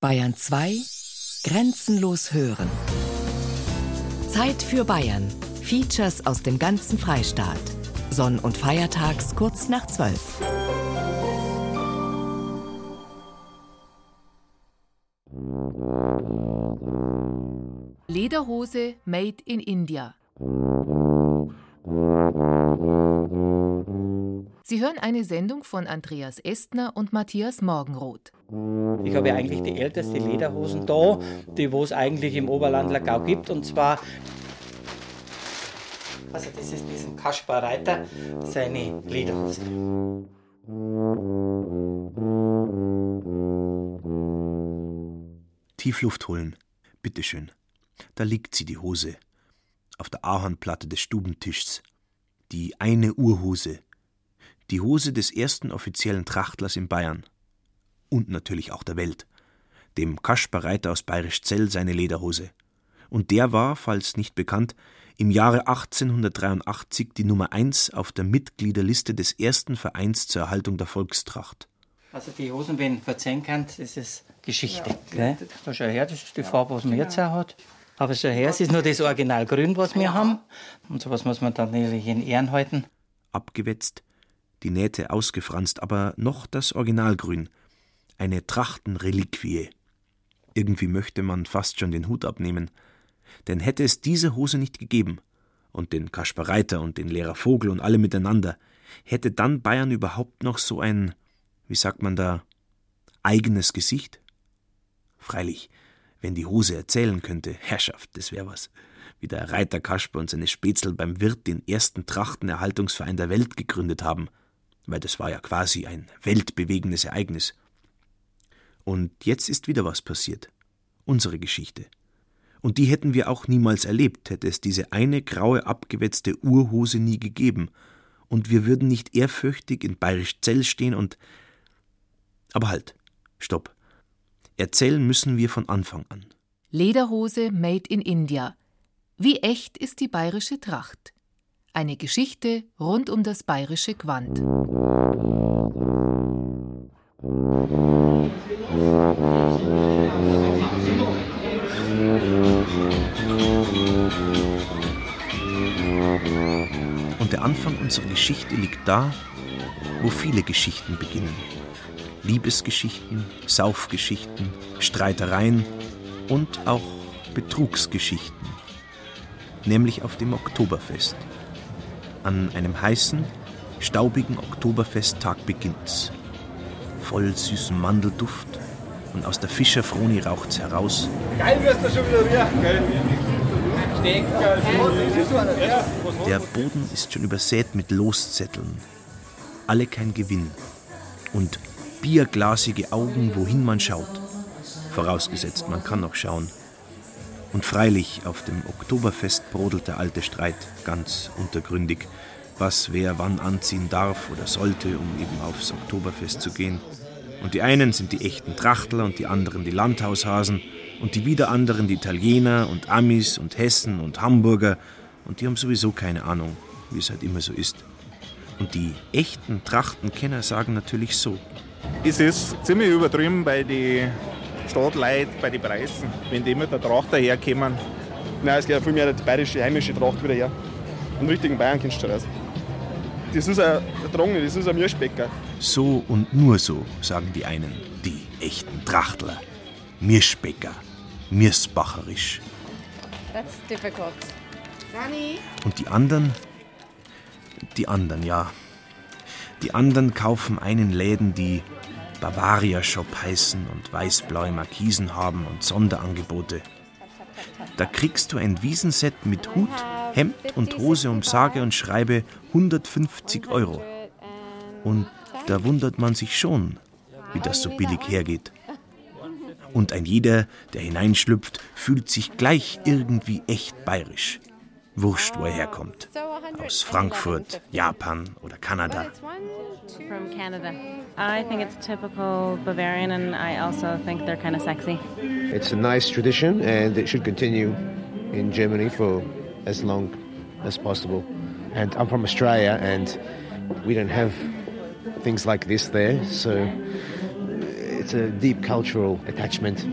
Bayern 2 Grenzenlos hören. Zeit für Bayern. Features aus dem ganzen Freistaat. Sonn- und Feiertags kurz nach 12. Lederhose made in India. Sie hören eine Sendung von Andreas Estner und Matthias Morgenroth. Ich habe ja eigentlich die älteste Lederhosen da, die wo es eigentlich im Oberlandler Gau gibt, und zwar also das ist diesen Kaspar Reiter, seine Lederhose. Tief Luft holen, bitteschön. Da liegt sie, die Hose, auf der Ahornplatte des Stubentischs. Die eine Urhose, die Hose des ersten offiziellen Trachtlers in Bayern. Und natürlich auch der Welt. Dem Kaspar Reiter aus Bayerischzell seine Lederhose. Und der war, falls nicht bekannt, im Jahre 1883 die Nummer eins auf der Mitgliederliste des ersten Vereins zur Erhaltung der Volkstracht. Also die Hosen, wenn verzeihen kann, das ist Geschichte. Ja, da schau her, das ist die Farbe, was man genau. jetzt auch hat. Aber schau her, es ist nur das Originalgrün, was wir ja. haben. Und sowas muss man dann natürlich in Ehren halten. Abgewetzt, die Nähte ausgefranst, aber noch das Originalgrün. Eine Trachtenreliquie. Irgendwie möchte man fast schon den Hut abnehmen. Denn hätte es diese Hose nicht gegeben, und den Kaspar Reiter und den Lehrer Vogel und alle miteinander, hätte dann Bayern überhaupt noch so ein, wie sagt man da, eigenes Gesicht? Freilich, wenn die Hose erzählen könnte, Herrschaft, das wär was wie der Reiter Kasper und seine Spätzl beim Wirt den ersten Trachtenerhaltungsverein der Welt gegründet haben weil das war ja quasi ein weltbewegendes Ereignis. Und jetzt ist wieder was passiert. Unsere Geschichte. Und die hätten wir auch niemals erlebt, hätte es diese eine graue abgewetzte Urhose nie gegeben, und wir würden nicht ehrfürchtig in Bayerisch Zell stehen und. Aber halt, stopp. Erzählen müssen wir von Anfang an. Lederhose made in India. Wie echt ist die bayerische Tracht? Eine Geschichte rund um das bayerische Quant. Und der Anfang unserer Geschichte liegt da, wo viele Geschichten beginnen. Liebesgeschichten, Saufgeschichten, Streitereien und auch Betrugsgeschichten, nämlich auf dem Oktoberfest. An einem heißen, staubigen Oktoberfesttag beginnt's. Voll süßen Mandelduft und aus der Fischerfroni raucht's heraus. Geil wirst du schon wieder riechen, gell? Der Boden ist schon übersät mit Loszetteln. Alle kein Gewinn. Und bierglasige Augen, wohin man schaut. Vorausgesetzt, man kann noch schauen. Und freilich, auf dem Oktoberfest brodelt der alte Streit ganz untergründig, was wer wann anziehen darf oder sollte, um eben aufs Oktoberfest zu gehen. Und die einen sind die echten Trachtler und die anderen die Landhaushasen und die wieder anderen die Italiener und Amis und Hessen und Hamburger und die haben sowieso keine Ahnung, wie es halt immer so ist. Und die echten Trachtenkenner sagen natürlich so. Es ist ziemlich übertrieben bei Stadtleuten, bei den Preisen, wenn die mit der Tracht daherkommen. Nein, es geht viel mehr die bayerische, heimische Tracht wieder her. Einen richtigen Bayern kennst du raus. Das ist ein, Drungen, das ist ein Mirschbecker. So und nur so, sagen die einen, die echten Trachtler. Mirschbecker, Mirsbacherisch. That's difficult. Danny? Und die anderen? Die anderen, ja. Die anderen kaufen einen Läden, die Bavaria Shop heißen und weißblaue Markisen haben und Sonderangebote. Da kriegst du ein Wiesenset mit Hut, Hemd und Hose um sage und schreibe 150 Euro. Und da wundert man sich schon, wie das so billig hergeht. Und ein jeder, der hineinschlüpft, fühlt sich gleich irgendwie echt bayerisch. Wurscht, wo er herkommt. Aus Frankfurt, Japan oder Kanada. From Canada. I think it's typical Bavarian and I also think they're kind of sexy. It's a nice tradition and it should continue in Germany for as long as possible. And I'm from Australia and we don't have things like this there, so it's a deep cultural attachment,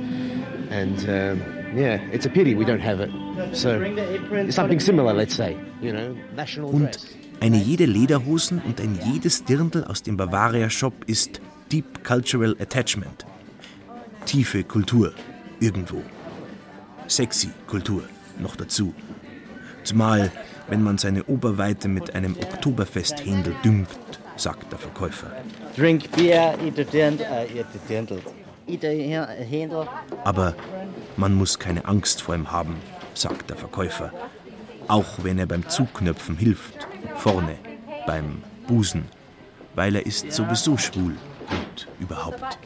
and um, yeah, it's a pity we don't have it. So something similar, let's say, you know, national Und eine jede Lederhosen und ein jedes Dirndl aus dem Bavaria Shop ist Deep Cultural Attachment. Tiefe Kultur, irgendwo. Sexy Kultur, noch dazu. Zumal, wenn man seine Oberweite mit einem Oktoberfesthändel düngt, sagt der Verkäufer. Drink beer, eat a dirndl, uh, eat a dirndl. Eat a he- handle. Aber man muss keine Angst vor ihm haben, sagt der Verkäufer. Auch wenn er beim Zuknöpfen hilft, vorne, beim Busen, weil er ist sowieso schwul und überhaupt.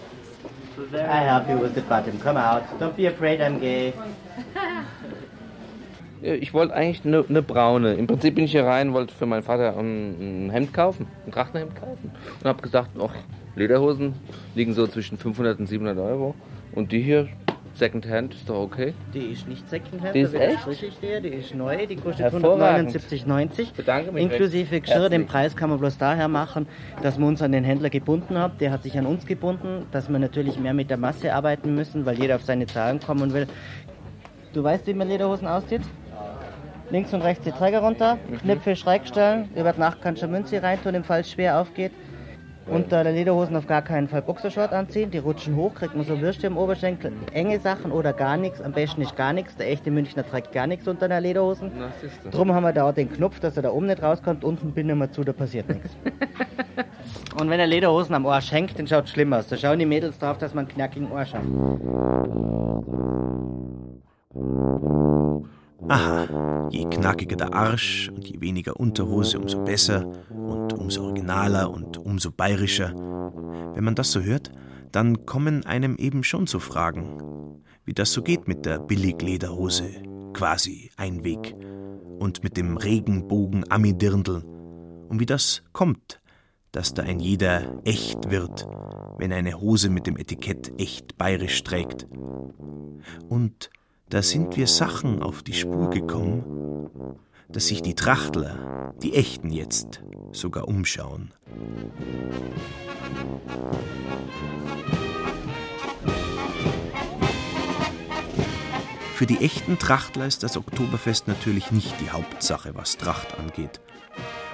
I help you with the bottom. Come out. Don't be afraid I'm gay. Ja, Ich wollte eigentlich eine ne braune. Im Prinzip bin ich hier rein, wollte für meinen Vater ein, ein Hemd kaufen, ein Trachtenhemd kaufen. Und habe gesagt, ach, Lederhosen liegen so zwischen 500 und 700 Euro. Und die hier, Secondhand, ist doch okay. Die ist nicht Secondhand, Die ist da echt? ich dir. Die ist neu, die kostet Hervorragend. 179,90. Bedanke mich Inklusive Geschirr. Den herzlich. Preis kann man bloß daher machen, dass wir uns an den Händler gebunden haben. Der hat sich an uns gebunden, dass wir natürlich mehr mit der Masse arbeiten müssen, weil jeder auf seine Zahlen kommen will. Du weißt, wie man Lederhosen auszieht? Links und rechts die Träger runter, Knöpfe schräg stellen, über die Nacht kannst du eine Münze reintun, im Fall es schwer aufgeht. Unter der Lederhosen auf gar keinen Fall Boxershort anziehen, die rutschen hoch, kriegt man so Würste im Oberschenkel, enge Sachen oder gar nichts, am besten nicht gar nichts. Der echte Münchner trägt gar nichts unter einer Lederhosen. Na. Drum haben wir da auch den Knopf, dass er da oben nicht rauskommt, unten binden wir zu, da passiert nichts. Und wenn er Lederhosen am Arsch hängt, dann schaut es schlimm aus. Da schauen die Mädels drauf, dass man einen knackigen Arsch hat. Aha, je knackiger der Arsch und je weniger Unterhose, umso besser und umso originaler und umso bayerischer. Wenn man das so hört, dann kommen einem eben schon so Fragen, wie das so geht mit der Billiglederhose, quasi Einweg, und mit dem Regenbogen Ami-Dirndl und wie das kommt, dass da ein jeder echt wird, wenn eine Hose mit dem Etikett echt bayerisch trägt. Und da sind wir Sachen auf die Spur gekommen, dass sich die Trachtler, die Echten jetzt, sogar umschauen. Für die echten Trachtler ist das Oktoberfest natürlich nicht die Hauptsache, was Tracht angeht,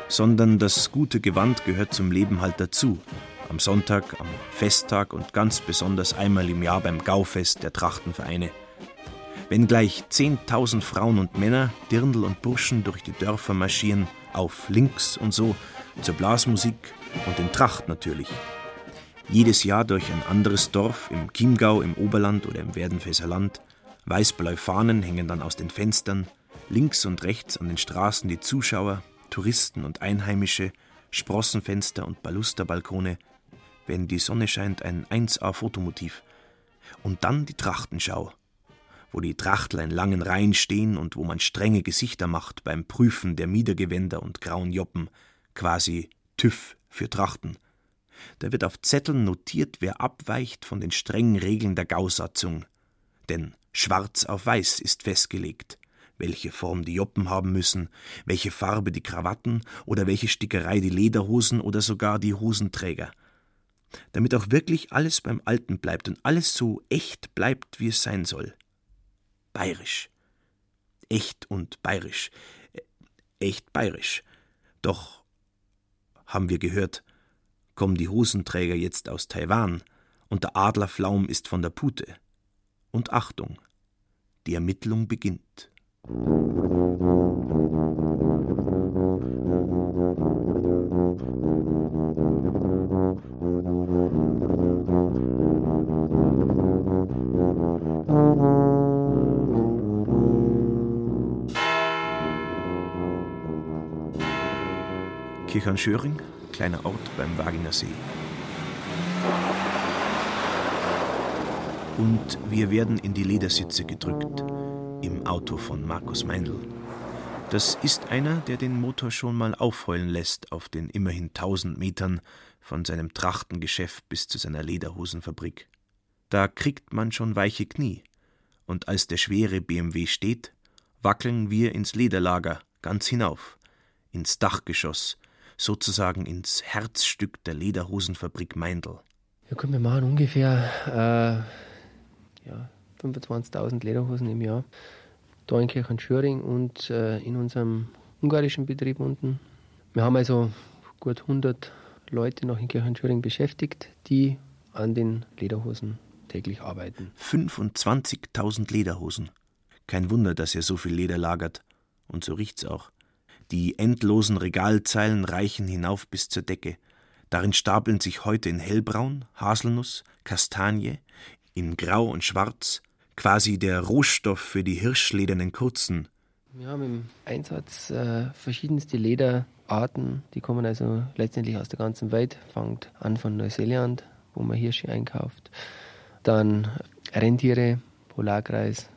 sondern das gute Gewand gehört zum Leben halt dazu. Am Sonntag, am Festtag und ganz besonders einmal im Jahr beim Gaufest der Trachtenvereine. Wenn gleich 10.000 Frauen und Männer, Dirndl und Burschen durch die Dörfer marschieren, auf links und so, zur Blasmusik und in Tracht natürlich. Jedes Jahr durch ein anderes Dorf im Chiemgau, im Oberland oder im Werdenfelser Land. Weiß-blaue Fahnen hängen dann aus den Fenstern. Links und rechts an den Straßen die Zuschauer, Touristen und Einheimische, Sprossenfenster und Balusterbalkone. Wenn die Sonne scheint, ein 1A-Fotomotiv. Und dann die Trachtenschau wo die Trachtler in langen Reihen stehen und wo man strenge Gesichter macht beim Prüfen der Miedergewänder und grauen Joppen, quasi TÜV für Trachten. Da wird auf Zetteln notiert, wer abweicht von den strengen Regeln der Gausatzung. Denn schwarz auf weiß ist festgelegt, welche Form die Joppen haben müssen, welche Farbe die Krawatten oder welche Stickerei die Lederhosen oder sogar die Hosenträger. Damit auch wirklich alles beim Alten bleibt und alles so echt bleibt, wie es sein soll bayerisch. Echt und bayerisch. Äh, Echt bayerisch. Doch, haben wir gehört, kommen die Hosenträger jetzt aus Taiwan und der Adlerflaum ist von der Pute. Und Achtung, die Ermittlung beginnt. Kirchhorn-Schöring, kleiner Ort beim Wagener See. Und wir werden in die Ledersitze gedrückt, im Auto von Markus Meindl. Das ist einer, der den Motor schon mal aufheulen lässt auf den immerhin tausend Metern von seinem Trachtengeschäft bis zu seiner Lederhosenfabrik. Da kriegt man schon weiche Knie. Und als der schwere BMW steht, wackeln wir ins Lederlager ganz hinauf, ins Dachgeschoss, sozusagen ins Herzstück der Lederhosenfabrik Meindl. Ja, gut, wir machen ungefähr äh, ja, 25.000 Lederhosen im Jahr. Da in Kirchenschöring und äh, in unserem ungarischen Betrieb unten. Wir haben also gut 100 Leute noch in Kirchenschöring beschäftigt, die an den Lederhosen täglich arbeiten. 25.000 Lederhosen. Kein Wunder, dass er so viel Leder lagert. Und so riecht's auch. Die endlosen Regalzeilen reichen hinauf bis zur Decke. Darin stapeln sich heute in hellbraun, Haselnuss, Kastanie, in grau und schwarz, quasi der Rohstoff für die hirschledernen Kurzen. Wir haben im Einsatz äh, verschiedenste Lederarten, die kommen also letztendlich aus der ganzen Welt. Fangt an von Neuseeland, wo man Hirsche einkauft, dann Rentiere, Polarkreis,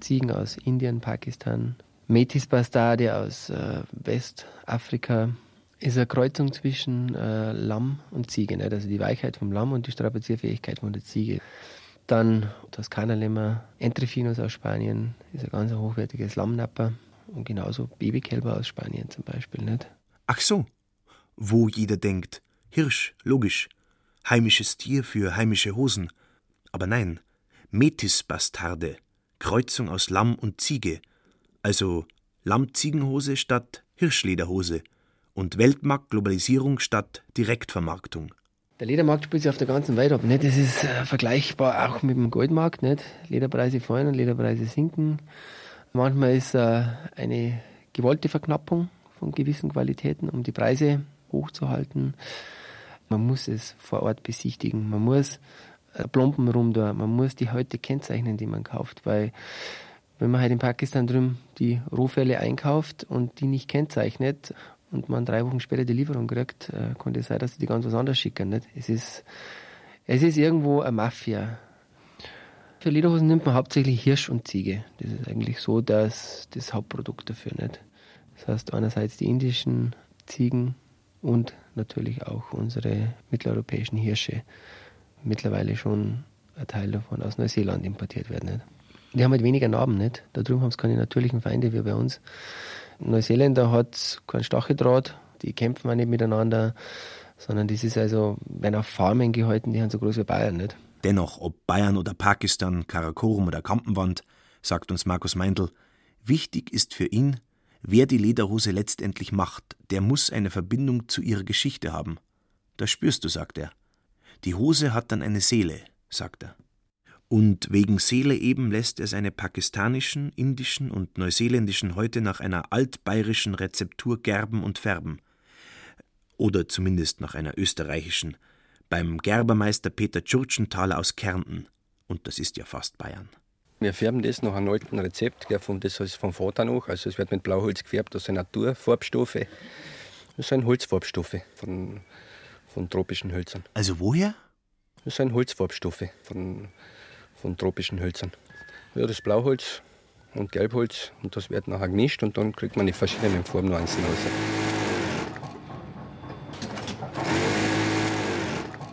Ziegen aus Indien, Pakistan, Metis Bastarde aus äh, Westafrika, ist eine Kreuzung zwischen äh, Lamm und Ziege, nicht? also die Weichheit vom Lamm und die Strapazierfähigkeit von der Ziege. Dann Toskana-Lämmer, Entrefinos aus Spanien, ist ein ganz hochwertiges Lammnapper und genauso Babykälber aus Spanien zum Beispiel. Nicht? Ach so, wo jeder denkt, Hirsch, logisch, heimisches Tier für heimische Hosen. Aber nein, Metis-Bastarde, Kreuzung aus Lamm und Ziege, also Lammziegenhose statt Hirschlederhose und Weltmarktglobalisierung statt Direktvermarktung. Der Ledermarkt spielt sich auf der ganzen Welt ab. Nicht? Das ist äh, vergleichbar auch mit dem Goldmarkt. Nicht? Lederpreise fallen und Lederpreise sinken. Manchmal ist äh, eine gewollte Verknappung von gewissen Qualitäten, um die Preise hochzuhalten. Man muss es vor Ort besichtigen. Man muss äh, Plomben rum da. Man muss die heute kennzeichnen, die man kauft. Weil wenn man halt in Pakistan drüben die Rohfälle einkauft und die nicht kennzeichnet und man drei Wochen später die Lieferung kriegt, äh, konnte es sein, dass sie die ganz was anderes schicken. Nicht? Es, ist, es ist irgendwo eine Mafia. Für Lederhosen nimmt man hauptsächlich Hirsch und Ziege. Das ist eigentlich so das, das Hauptprodukt dafür. Nicht? Das heißt einerseits die indischen Ziegen und natürlich auch unsere mitteleuropäischen Hirsche. Mittlerweile schon ein Teil davon aus Neuseeland importiert werden. Nicht? Die haben halt weniger Narben. Nicht? Da drüben haben sie keine natürlichen Feinde wie bei uns. Neuseeländer hat keinen Stacheldraht, die kämpfen auch nicht miteinander, sondern das ist also, werden auf Farmen gehalten, die sind so groß wie Bayern nicht. Dennoch, ob Bayern oder Pakistan, Karakorum oder Kampenwand, sagt uns Markus Meindl, wichtig ist für ihn, wer die Lederhose letztendlich macht, der muss eine Verbindung zu ihrer Geschichte haben. Das spürst du, sagt er. Die Hose hat dann eine Seele, sagt er. Und wegen Seele eben lässt er seine pakistanischen, indischen und neuseeländischen Häute nach einer altbayerischen Rezeptur gerben und färben. Oder zumindest nach einer österreichischen, beim Gerbermeister Peter Tschurtschenthaler aus Kärnten. Und das ist ja fast Bayern. Wir färben das nach einem alten Rezept, das ist vom Vater noch. Also es wird mit Blauholz gefärbt, das sind Naturfarbstoffe. Das sind Holzfarbstoffe von, von tropischen Hölzern. Also woher? Das sind Holzfarbstoffe von von tropischen Hölzern. Ja, das Blauholz und Gelbholz und das wird nachher gemischt und dann kriegt man die verschiedenen Formen einzeln raus.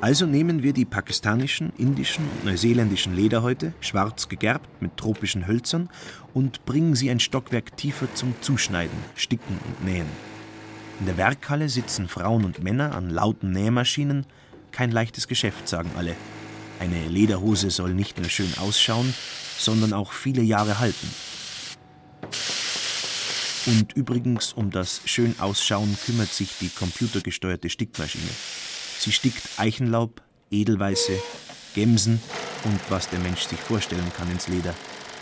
Also nehmen wir die pakistanischen, indischen und neuseeländischen Lederhäute, schwarz gegerbt mit tropischen Hölzern, und bringen sie ein Stockwerk tiefer zum Zuschneiden, Sticken und Nähen. In der Werkhalle sitzen Frauen und Männer an lauten Nähmaschinen. Kein leichtes Geschäft, sagen alle. Eine Lederhose soll nicht nur schön ausschauen, sondern auch viele Jahre halten. Und übrigens um das schön Ausschauen kümmert sich die computergesteuerte Stickmaschine. Sie stickt Eichenlaub, Edelweiße, Gemsen und was der Mensch sich vorstellen kann ins Leder,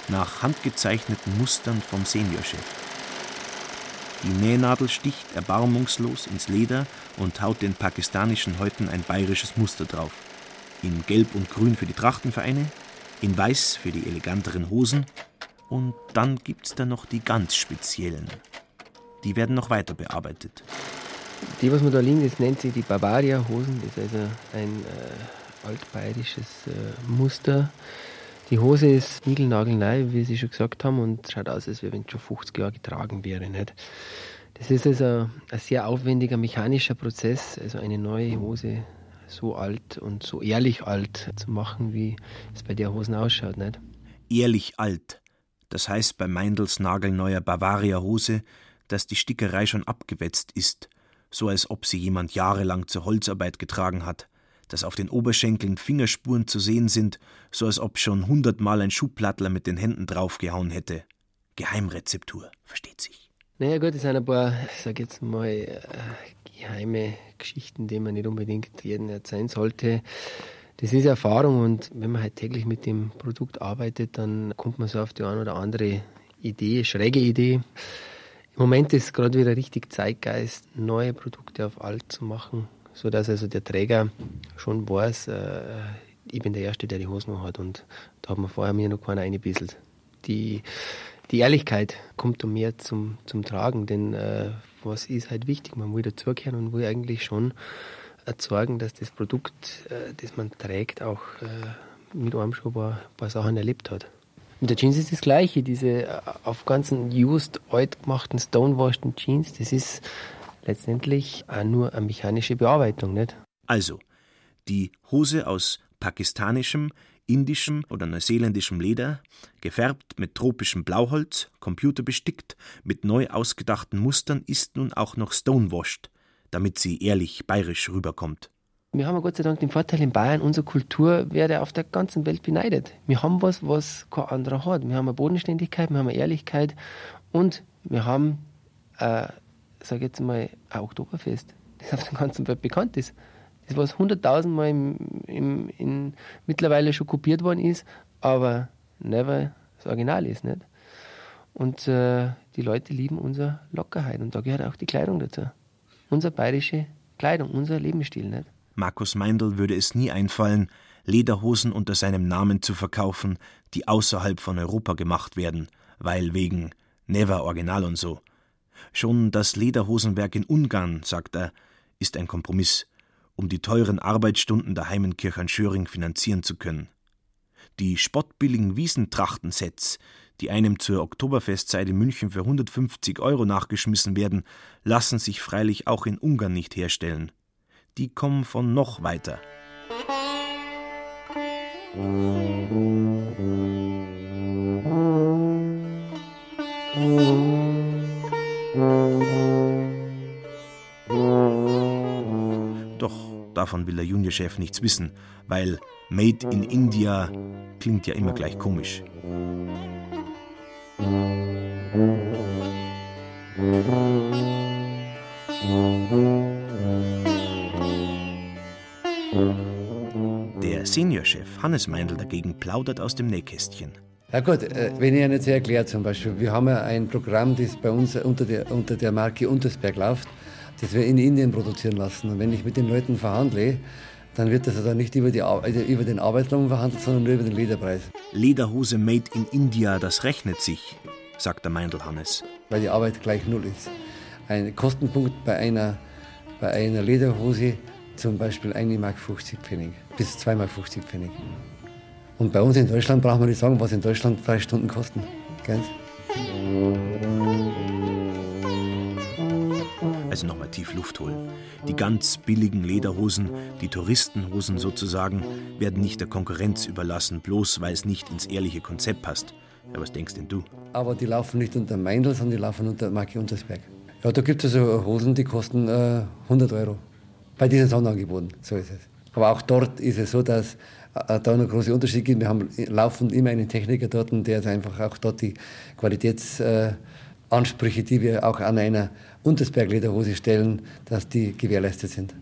nach handgezeichneten Mustern vom Seniorchef. Die Nähnadel sticht erbarmungslos ins Leder und haut den pakistanischen Häuten ein bayerisches Muster drauf in Gelb und Grün für die Trachtenvereine, in Weiß für die eleganteren Hosen und dann gibt's da noch die ganz speziellen. Die werden noch weiter bearbeitet. Die, was man da liegen, das nennt sich die Bavaria-Hosen. Das ist also ein äh, altbayerisches äh, Muster. Die Hose ist niegelnagelneu, wie Sie schon gesagt haben, und schaut aus, als wenn es schon 50 Jahre getragen wäre. Nicht? Das ist also ein sehr aufwendiger mechanischer Prozess, also eine neue Hose so alt und so ehrlich alt zu machen, wie es bei der Hosen ausschaut, nicht? Ehrlich alt. Das heißt bei Meindls nagelneuer Bavaria-Hose, dass die Stickerei schon abgewetzt ist, so als ob sie jemand jahrelang zur Holzarbeit getragen hat, dass auf den Oberschenkeln Fingerspuren zu sehen sind, so als ob schon hundertmal ein Schuhplattler mit den Händen draufgehauen hätte. Geheimrezeptur, versteht sich. Naja gut, es sind ein paar, ich sag jetzt mal, äh, geheime Geschichten, die man nicht unbedingt jedem erzählen sollte. Das ist Erfahrung und wenn man halt täglich mit dem Produkt arbeitet, dann kommt man so auf die eine oder andere Idee, schräge Idee. Im Moment ist gerade wieder richtig Zeitgeist, neue Produkte auf alt zu machen, sodass also der Träger schon weiß, äh, ich bin der Erste, der die Hosen hat und da hat man vorher mir noch keiner eingebisselt. Die, die Ehrlichkeit kommt um mehr zum, zum Tragen, denn äh, was ist halt wichtig? Man will dazugehören und will eigentlich schon erzeugen, dass das Produkt, äh, das man trägt, auch äh, mit einem schon ein paar, paar Sachen erlebt hat. Mit der Jeans ist das Gleiche. Diese äh, auf ganzen used, alt gemachten, stonewashed Jeans, das ist letztendlich auch nur eine mechanische Bearbeitung, nicht? Also, die Hose aus pakistanischem, indischem oder neuseeländischem Leder, gefärbt mit tropischem Blauholz, computerbestickt, mit neu ausgedachten Mustern, ist nun auch noch stonewashed, damit sie ehrlich bayerisch rüberkommt. Wir haben Gott sei Dank den Vorteil in Bayern, unsere Kultur werde auf der ganzen Welt beneidet. Wir haben was, was kein anderer hat. Wir haben eine Bodenständigkeit, wir haben eine Ehrlichkeit und wir haben, äh, sage jetzt mal, ein Oktoberfest, das auf der ganzen Welt bekannt ist. Das, was hunderttausendmal im, im, in, mittlerweile schon kopiert worden ist, aber never das Original ist. Nicht? Und äh, die Leute lieben unsere Lockerheit und da gehört auch die Kleidung dazu unsere bayerische Kleidung, unser Lebensstil. Nicht? Markus Meindl würde es nie einfallen, Lederhosen unter seinem Namen zu verkaufen, die außerhalb von Europa gemacht werden, weil wegen Never Original und so. Schon das Lederhosenwerk in Ungarn, sagt er, ist ein Kompromiss, um die teuren Arbeitsstunden der Heimenkirche an Schöring finanzieren zu können. Die spottbilligen Wiesentrachtensets, die einem zur Oktoberfestzeit in München für 150 Euro nachgeschmissen werden, lassen sich freilich auch in Ungarn nicht herstellen. Die kommen von noch weiter. Doch davon will der Juniorchef nichts wissen, weil Made in India klingt ja immer gleich komisch. Der Seniorchef Hannes Meindl dagegen plaudert aus dem Nähkästchen. Ja gut, äh, wenn ich Ihnen jetzt erkläre zum Beispiel, wir haben ja ein Programm, das bei uns unter der, unter der Marke Untersberg läuft, das wir in Indien produzieren lassen. Und wenn ich mit den Leuten verhandle, dann wird das also nicht über, die, also über den Arbeitslohn verhandelt, sondern nur über den Lederpreis. Lederhose made in India, das rechnet sich, sagt der Meindl Hannes. Weil die Arbeit gleich null ist. Ein Kostenpunkt bei einer, bei einer Lederhose zum Beispiel 1,50 Mark Pfennig bis 2,50 Mark Pfennig. Und bei uns in Deutschland braucht man nicht sagen, was in Deutschland drei Stunden kosten. Gell? Also nochmal tief Luft holen. Die ganz billigen Lederhosen, die Touristenhosen sozusagen, werden nicht der Konkurrenz überlassen, bloß weil es nicht ins ehrliche Konzept passt. Ja, was denkst denn du? Aber die laufen nicht unter Meindl, sondern die laufen unter Marke Untersberg. Ja, da gibt es also Hosen, die kosten äh, 100 Euro. Bei diesen Sonderangeboten, so ist es. Aber auch dort ist es so, dass äh, da noch große Unterschiede gibt. Wir haben laufend immer einen Techniker dort, der einfach auch dort die Qualitätsansprüche, die wir auch an einer Untersberg-Lederhose stellen, dass die gewährleistet sind.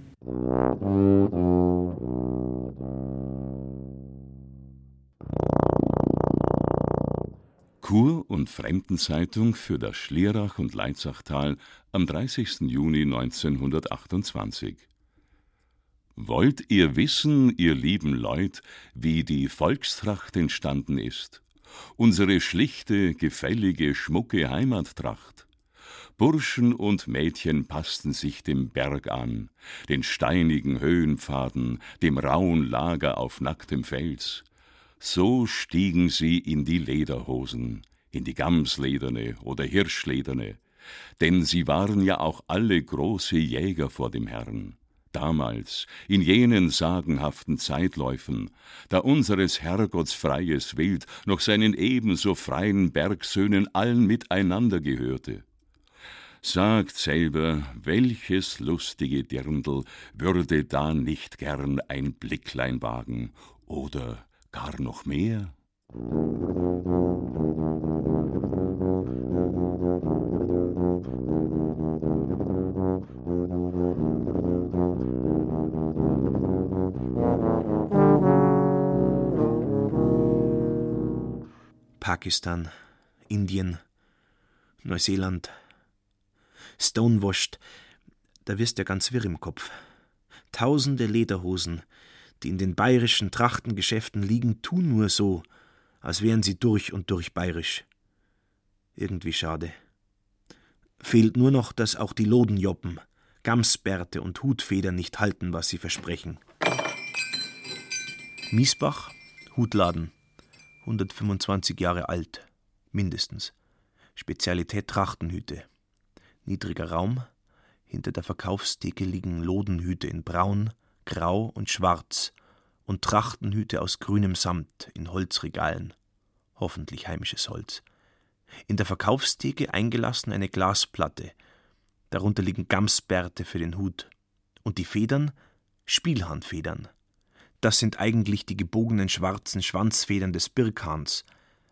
Kur- und Fremdenzeitung für das Schlierach- und Leitzachtal am 30. Juni 1928. Wollt ihr wissen, ihr lieben Leut, wie die Volkstracht entstanden ist? Unsere schlichte, gefällige, schmucke Heimattracht? Burschen und Mädchen passten sich dem Berg an, den steinigen Höhenpfaden, dem rauen Lager auf nacktem Fels. So stiegen sie in die Lederhosen, in die Gamslederne oder Hirschlederne, denn sie waren ja auch alle große Jäger vor dem Herrn. Damals, in jenen sagenhaften Zeitläufen, da unseres Herrgotts freies Wild noch seinen ebenso freien Bergsöhnen allen miteinander gehörte. sagt selber, welches lustige Dirndl würde da nicht gern ein Blicklein wagen oder gar noch mehr? Pakistan, Indien, Neuseeland, Stonewashed, da wirst du ja ganz wirr im Kopf. Tausende Lederhosen, die in den bayerischen Trachtengeschäften liegen, tun nur so, als wären sie durch und durch bayerisch. Irgendwie schade. Fehlt nur noch, dass auch die Lodenjoppen, Gamsbärte und Hutfedern nicht halten, was sie versprechen. Miesbach, Hutladen. 125 Jahre alt, mindestens. Spezialität Trachtenhüte. Niedriger Raum. Hinter der Verkaufstheke liegen Lodenhüte in Braun, Grau und Schwarz und Trachtenhüte aus grünem Samt in Holzregalen. Hoffentlich heimisches Holz. In der Verkaufstheke eingelassen eine Glasplatte. Darunter liegen Gamsbärte für den Hut. Und die Federn? Spielhandfedern. Das sind eigentlich die gebogenen schwarzen Schwanzfedern des Birkhahns,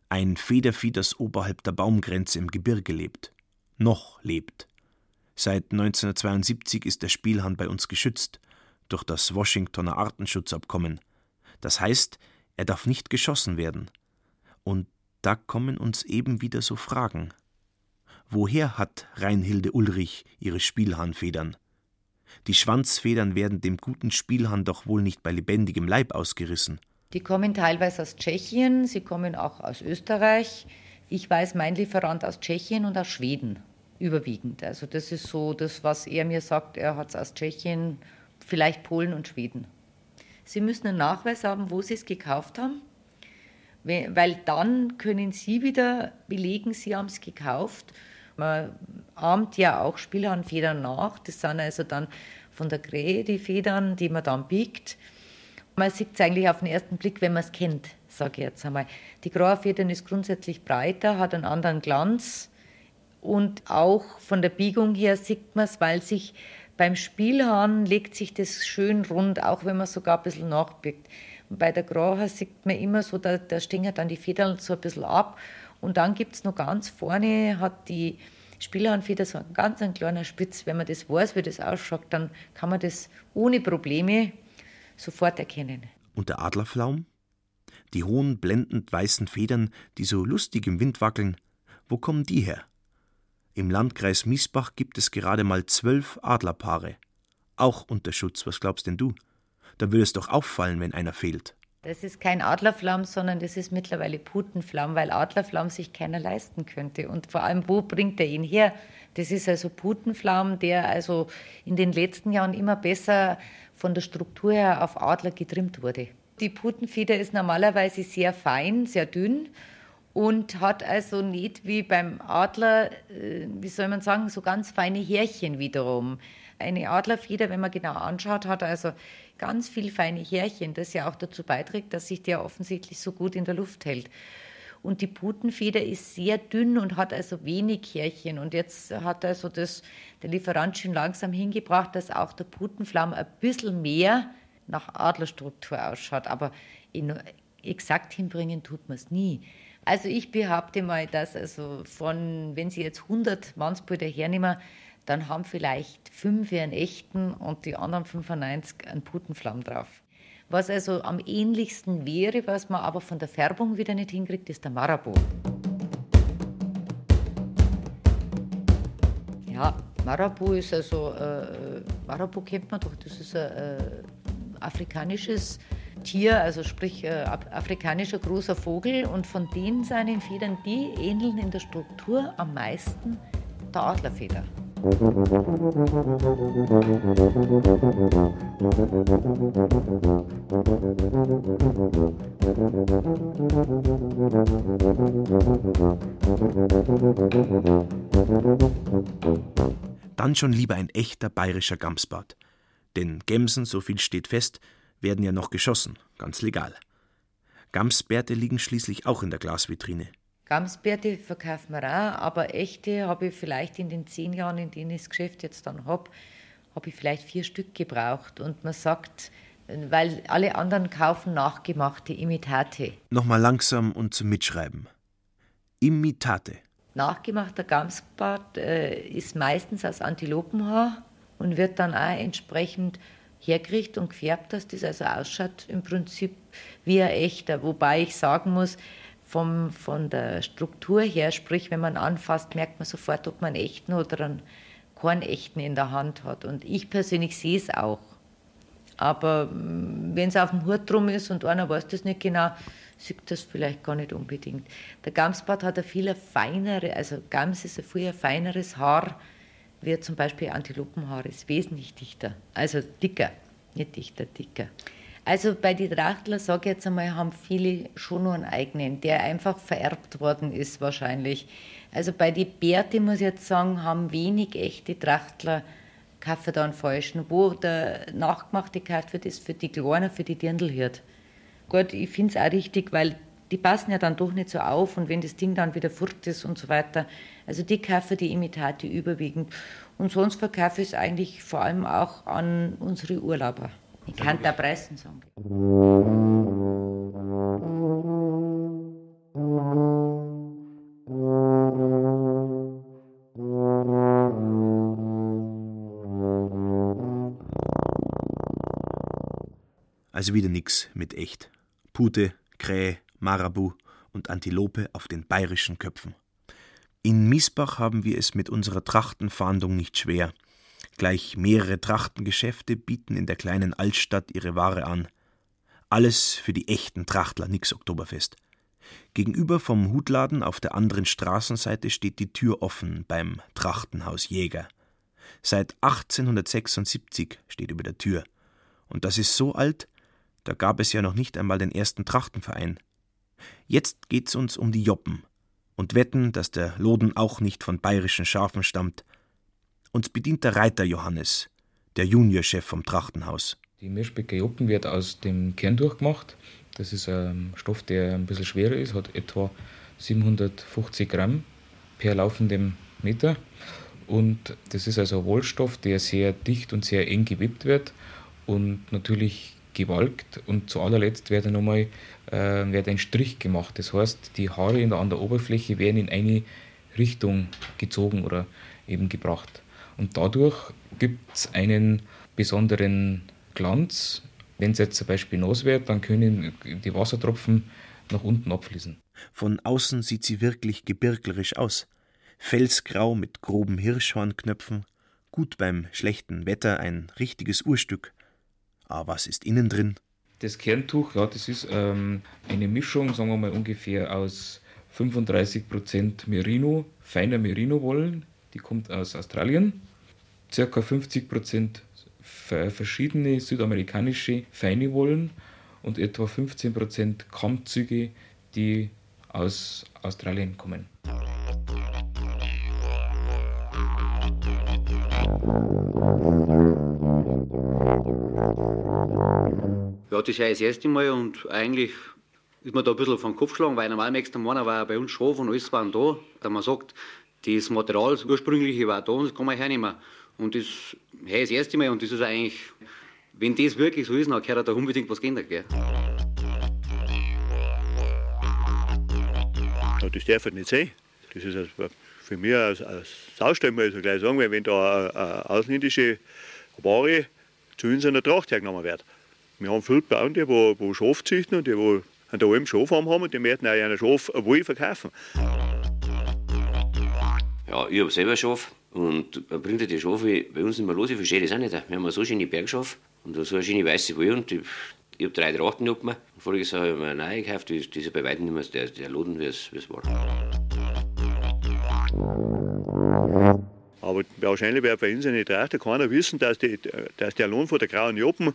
ein Federvieh, das oberhalb der Baumgrenze im Gebirge lebt. Noch lebt. Seit 1972 ist der Spielhahn bei uns geschützt durch das Washingtoner Artenschutzabkommen. Das heißt, er darf nicht geschossen werden. Und da kommen uns eben wieder so Fragen. Woher hat Reinhilde Ulrich ihre Spielhahnfedern? Die Schwanzfedern werden dem guten Spielhahn doch wohl nicht bei lebendigem Leib ausgerissen. Die kommen teilweise aus Tschechien, sie kommen auch aus Österreich. Ich weiß, mein Lieferant aus Tschechien und aus Schweden überwiegend. Also das ist so das, was er mir sagt, er hat es aus Tschechien, vielleicht Polen und Schweden. Sie müssen einen Nachweis haben, wo Sie es gekauft haben, weil dann können Sie wieder belegen, Sie haben es gekauft man ahmt ja auch Spielhahnfedern nach. Das sind also dann von der Krähe die Federn, die man dann biegt. Man sieht es eigentlich auf den ersten Blick, wenn man es kennt, sage ich jetzt einmal. Die Grauerfedern ist grundsätzlich breiter, hat einen anderen Glanz und auch von der Biegung her sieht man es, weil sich beim Spielhahn legt sich das schön rund, auch wenn man sogar ein bisschen nachbiegt. Und bei der Graue sieht man immer so, da, da stehen dann die Federn so ein bisschen ab und dann gibt es noch ganz vorne, hat die Spielhahnfeder so ein ganz ein kleiner Spitz. Wenn man das weiß, wie das ausschaut, dann kann man das ohne Probleme sofort erkennen. Und der Adlerflaum? Die hohen, blendend weißen Federn, die so lustig im Wind wackeln, wo kommen die her? Im Landkreis Miesbach gibt es gerade mal zwölf Adlerpaare. Auch unter Schutz, was glaubst denn du? Da würde es doch auffallen, wenn einer fehlt. Das ist kein Adlerflamm, sondern das ist mittlerweile Putenflamm, weil Adlerflamm sich keiner leisten könnte. Und vor allem, wo bringt er ihn her? Das ist also Putenflamm, der also in den letzten Jahren immer besser von der Struktur her auf Adler getrimmt wurde. Die Putenfeder ist normalerweise sehr fein, sehr dünn und hat also nicht wie beim Adler, äh, wie soll man sagen, so ganz feine Härchen wiederum. Eine Adlerfeder, wenn man genau anschaut, hat also ganz viel feine Härchen, das ja auch dazu beiträgt, dass sich der offensichtlich so gut in der Luft hält. Und die Putenfeder ist sehr dünn und hat also wenig Härchen. Und jetzt hat also das, der Lieferant schon langsam hingebracht, dass auch der Putenflamm ein bisschen mehr nach Adlerstruktur ausschaut. Aber exakt hinbringen tut man es nie. Also ich behaupte mal, dass also von, wenn Sie jetzt 100 Mannspulder hernehmen, dann haben vielleicht fünf einen echten und die anderen 95 einen Putenflamm drauf. Was also am ähnlichsten wäre, was man aber von der Färbung wieder nicht hinkriegt, ist der Marabou. Ja, Marabou ist also, äh, Marabou kennt man doch, das ist ein äh, afrikanisches Tier, also sprich äh, afrikanischer großer Vogel und von denen seinen Federn, die ähneln in der Struktur am meisten der Adlerfeder. Dann schon lieber ein echter bayerischer Gamsbart. Denn Gemsen, so viel steht fest, werden ja noch geschossen, ganz legal. Gamsbärte liegen schließlich auch in der Glasvitrine. Gamsbärte verkaufen wir auch, aber echte habe ich vielleicht in den zehn Jahren, in denen ich das Geschäft jetzt dann habe, habe ich vielleicht vier Stück gebraucht. Und man sagt, weil alle anderen kaufen nachgemachte Imitate. Nochmal langsam und zum Mitschreiben. Imitate. Nachgemachter Gamsbart äh, ist meistens aus Antilopenhaar und wird dann auch entsprechend hergerichtet und gefärbt, dass das also ausschaut im Prinzip wie ein echter. Wobei ich sagen muss, vom, von der Struktur her, sprich, wenn man anfasst, merkt man sofort, ob man einen echten oder einen keinen echten in der Hand hat. Und ich persönlich sehe es auch. Aber mm, wenn es auf dem Hut drum ist und einer weiß das nicht genau, sieht das vielleicht gar nicht unbedingt. Der Gamsbart hat ein viel feinere, also Gams ist ein viel feineres Haar, wie zum Beispiel Antilopenhaar ist, wesentlich dichter, also dicker, nicht dichter, dicker. Also bei den Trachtler, sage ich jetzt einmal, haben viele schon nur einen eigenen, der einfach vererbt worden ist wahrscheinlich. Also bei den Bärte, muss ich jetzt sagen, haben wenig echte Trachtler kaufen da einen falschen. Wo der nachgemachte wird, ist für die Kleinen, für die Dirndlhirt. Gut, ich finde es auch richtig, weil die passen ja dann doch nicht so auf und wenn das Ding dann wieder furt ist und so weiter. Also die kaufen die Imitate überwiegend. Und sonst verkaufe ich es eigentlich vor allem auch an unsere Urlauber. Ich kann da preisen sagen. Also wieder nix mit echt. Pute, Krähe, Marabu und Antilope auf den bayerischen Köpfen. In Miesbach haben wir es mit unserer Trachtenfahndung nicht schwer. Gleich mehrere Trachtengeschäfte bieten in der kleinen Altstadt ihre Ware an. Alles für die echten Trachtler, nix Oktoberfest. Gegenüber vom Hutladen auf der anderen Straßenseite steht die Tür offen beim Trachtenhaus Jäger. Seit 1876 steht über der Tür. Und das ist so alt, da gab es ja noch nicht einmal den ersten Trachtenverein. Jetzt geht's uns um die Joppen und wetten, dass der Loden auch nicht von bayerischen Schafen stammt, uns bedient der Reiter Johannes, der Juniorchef vom Trachtenhaus. Die Meerspecke Joppen wird aus dem Kern durchgemacht. Das ist ein Stoff, der ein bisschen schwerer ist, hat etwa 750 Gramm per laufendem Meter. Und das ist also ein Wollstoff, der sehr dicht und sehr eng gewebt wird und natürlich gewalkt. Und zu allerletzt wird, nochmal, äh, wird ein Strich gemacht. Das heißt, die Haare an der Oberfläche werden in eine Richtung gezogen oder eben gebracht. Und dadurch gibt es einen besonderen Glanz. Wenn es jetzt zum Beispiel nass wird, dann können die Wassertropfen nach unten abfließen. Von außen sieht sie wirklich gebirglerisch aus. Felsgrau mit groben Hirschhornknöpfen, gut beim schlechten Wetter ein richtiges Urstück. Aber was ist innen drin? Das Kerntuch, ja, das ist ähm, eine Mischung, sagen wir mal ungefähr aus 35% Merino, feiner Merino-Wollen, die kommt aus Australien. Circa 50 Prozent verschiedene südamerikanische feine Wollen und etwa 15 Prozent Kammzüge, die aus Australien kommen. Ja, das ist ja das erste Mal und eigentlich ist man da ein bisschen vom Kopf geschlagen, weil normal nächsten Monat war bei uns Schaf und alles waren da. Da man sagt, das Material, das ursprüngliche war da und das kann man hernehmen. Und das hey, das erste Mal und das ist eigentlich, wenn das wirklich so ist, dann gehört da unbedingt was geändert. Gell? Ja, das darf ich nicht sein. Das ist für mich als, als Saustall, muss ich gleich sagen, weil wenn da eine, ausländische Ware zu uns in der Tracht hergenommen wird. Wir haben viele Bauern, die wo, Schaf züchten und die wo an der Alm Schaffarm haben und die möchten auch einen Schaf Wolle verkaufen. Ja, ich habe selber Schaf und bringt die Schafe bei uns nicht mehr los. Ich verstehe das auch nicht. Wir haben so schöne Bergschafe und so eine schöne weiße Wolle und ich, ich habe drei Trachten gehabt. Und voriges Jahr habe ich mir eine gekauft. Die ist bei weitem nicht mehr der, der Loden, wie es, war. Aber wahrscheinlich wird bei uns eine Tracht keiner wissen, dass, die, dass der Lohn von der grauen Joppen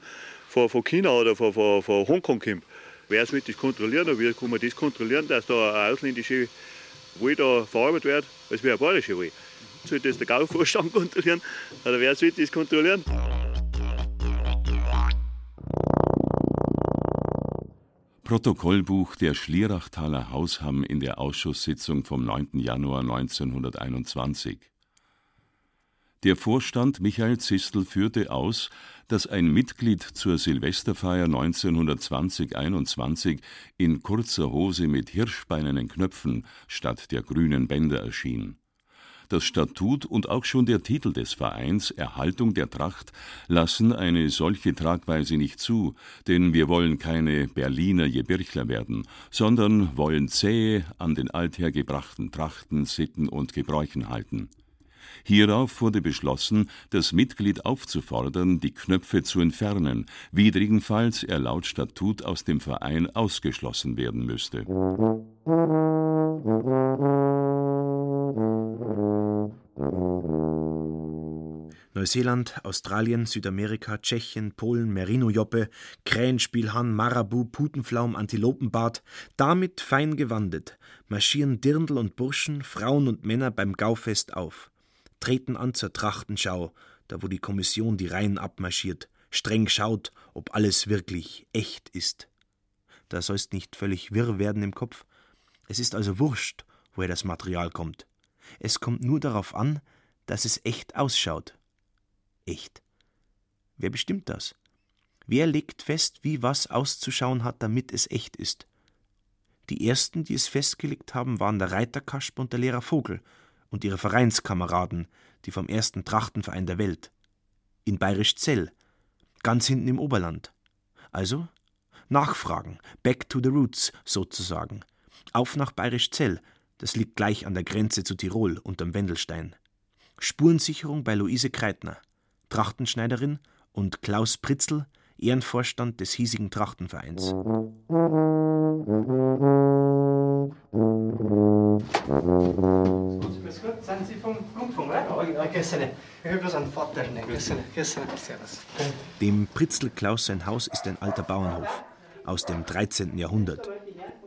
von, von China oder von, von, von Hongkong kommt. Wer wird das kontrollieren wie kann man das kontrollieren, dass da eine ausländische Wolle da verarbeitet wird, als wäre eine bayerische Wolle? Sollte das der Gauvorstand kontrollieren oder wer sollte das kontrollieren? Protokollbuch der Schlierachtaler Haushamm in der Ausschusssitzung vom 9. Januar 1921. Der Vorstand Michael Zistel führte aus, dass ein Mitglied zur Silvesterfeier 1920-21 in kurzer Hose mit hirschbeinenen Knöpfen statt der grünen Bänder erschien. Das Statut und auch schon der Titel des Vereins Erhaltung der Tracht lassen eine solche Tragweise nicht zu, denn wir wollen keine Berliner Jebirchler werden, sondern wollen zähe an den althergebrachten Trachten, Sitten und Gebräuchen halten. Hierauf wurde beschlossen, das Mitglied aufzufordern, die Knöpfe zu entfernen, widrigenfalls er laut Statut aus dem Verein ausgeschlossen werden müsste. Neuseeland, Australien, Südamerika, Tschechien, Polen, Merino-Joppe, Krähenspielhahn, Marabu, Putenflaum, Antilopenbart, damit fein gewandet, marschieren Dirndl und Burschen, Frauen und Männer beim Gaufest auf, treten an zur Trachtenschau, da wo die Kommission die Reihen abmarschiert, streng schaut, ob alles wirklich echt ist. Da sollst nicht völlig wirr werden im Kopf. Es ist also wurscht, woher das Material kommt. Es kommt nur darauf an, dass es echt ausschaut. Echt. Wer bestimmt das? Wer legt fest, wie was auszuschauen hat, damit es echt ist? Die ersten, die es festgelegt haben, waren der Reiter Kasper und der Lehrer Vogel und ihre Vereinskameraden, die vom ersten Trachtenverein der Welt. In Bayerisch Zell, ganz hinten im Oberland. Also nachfragen, back to the roots sozusagen. Auf nach Bayerisch Zell, das liegt gleich an der Grenze zu Tirol unterm Wendelstein. Spurensicherung bei Luise Kreitner, Trachtenschneiderin, und Klaus Pritzl, Ehrenvorstand des hiesigen Trachtenvereins. Sind Sie vom Rundfunk, oder? Ja, gestern. Ich habe bloß einen Vater. Servus. Dem Pritzl Klaus sein Haus ist ein alter Bauernhof aus dem 13. Jahrhundert.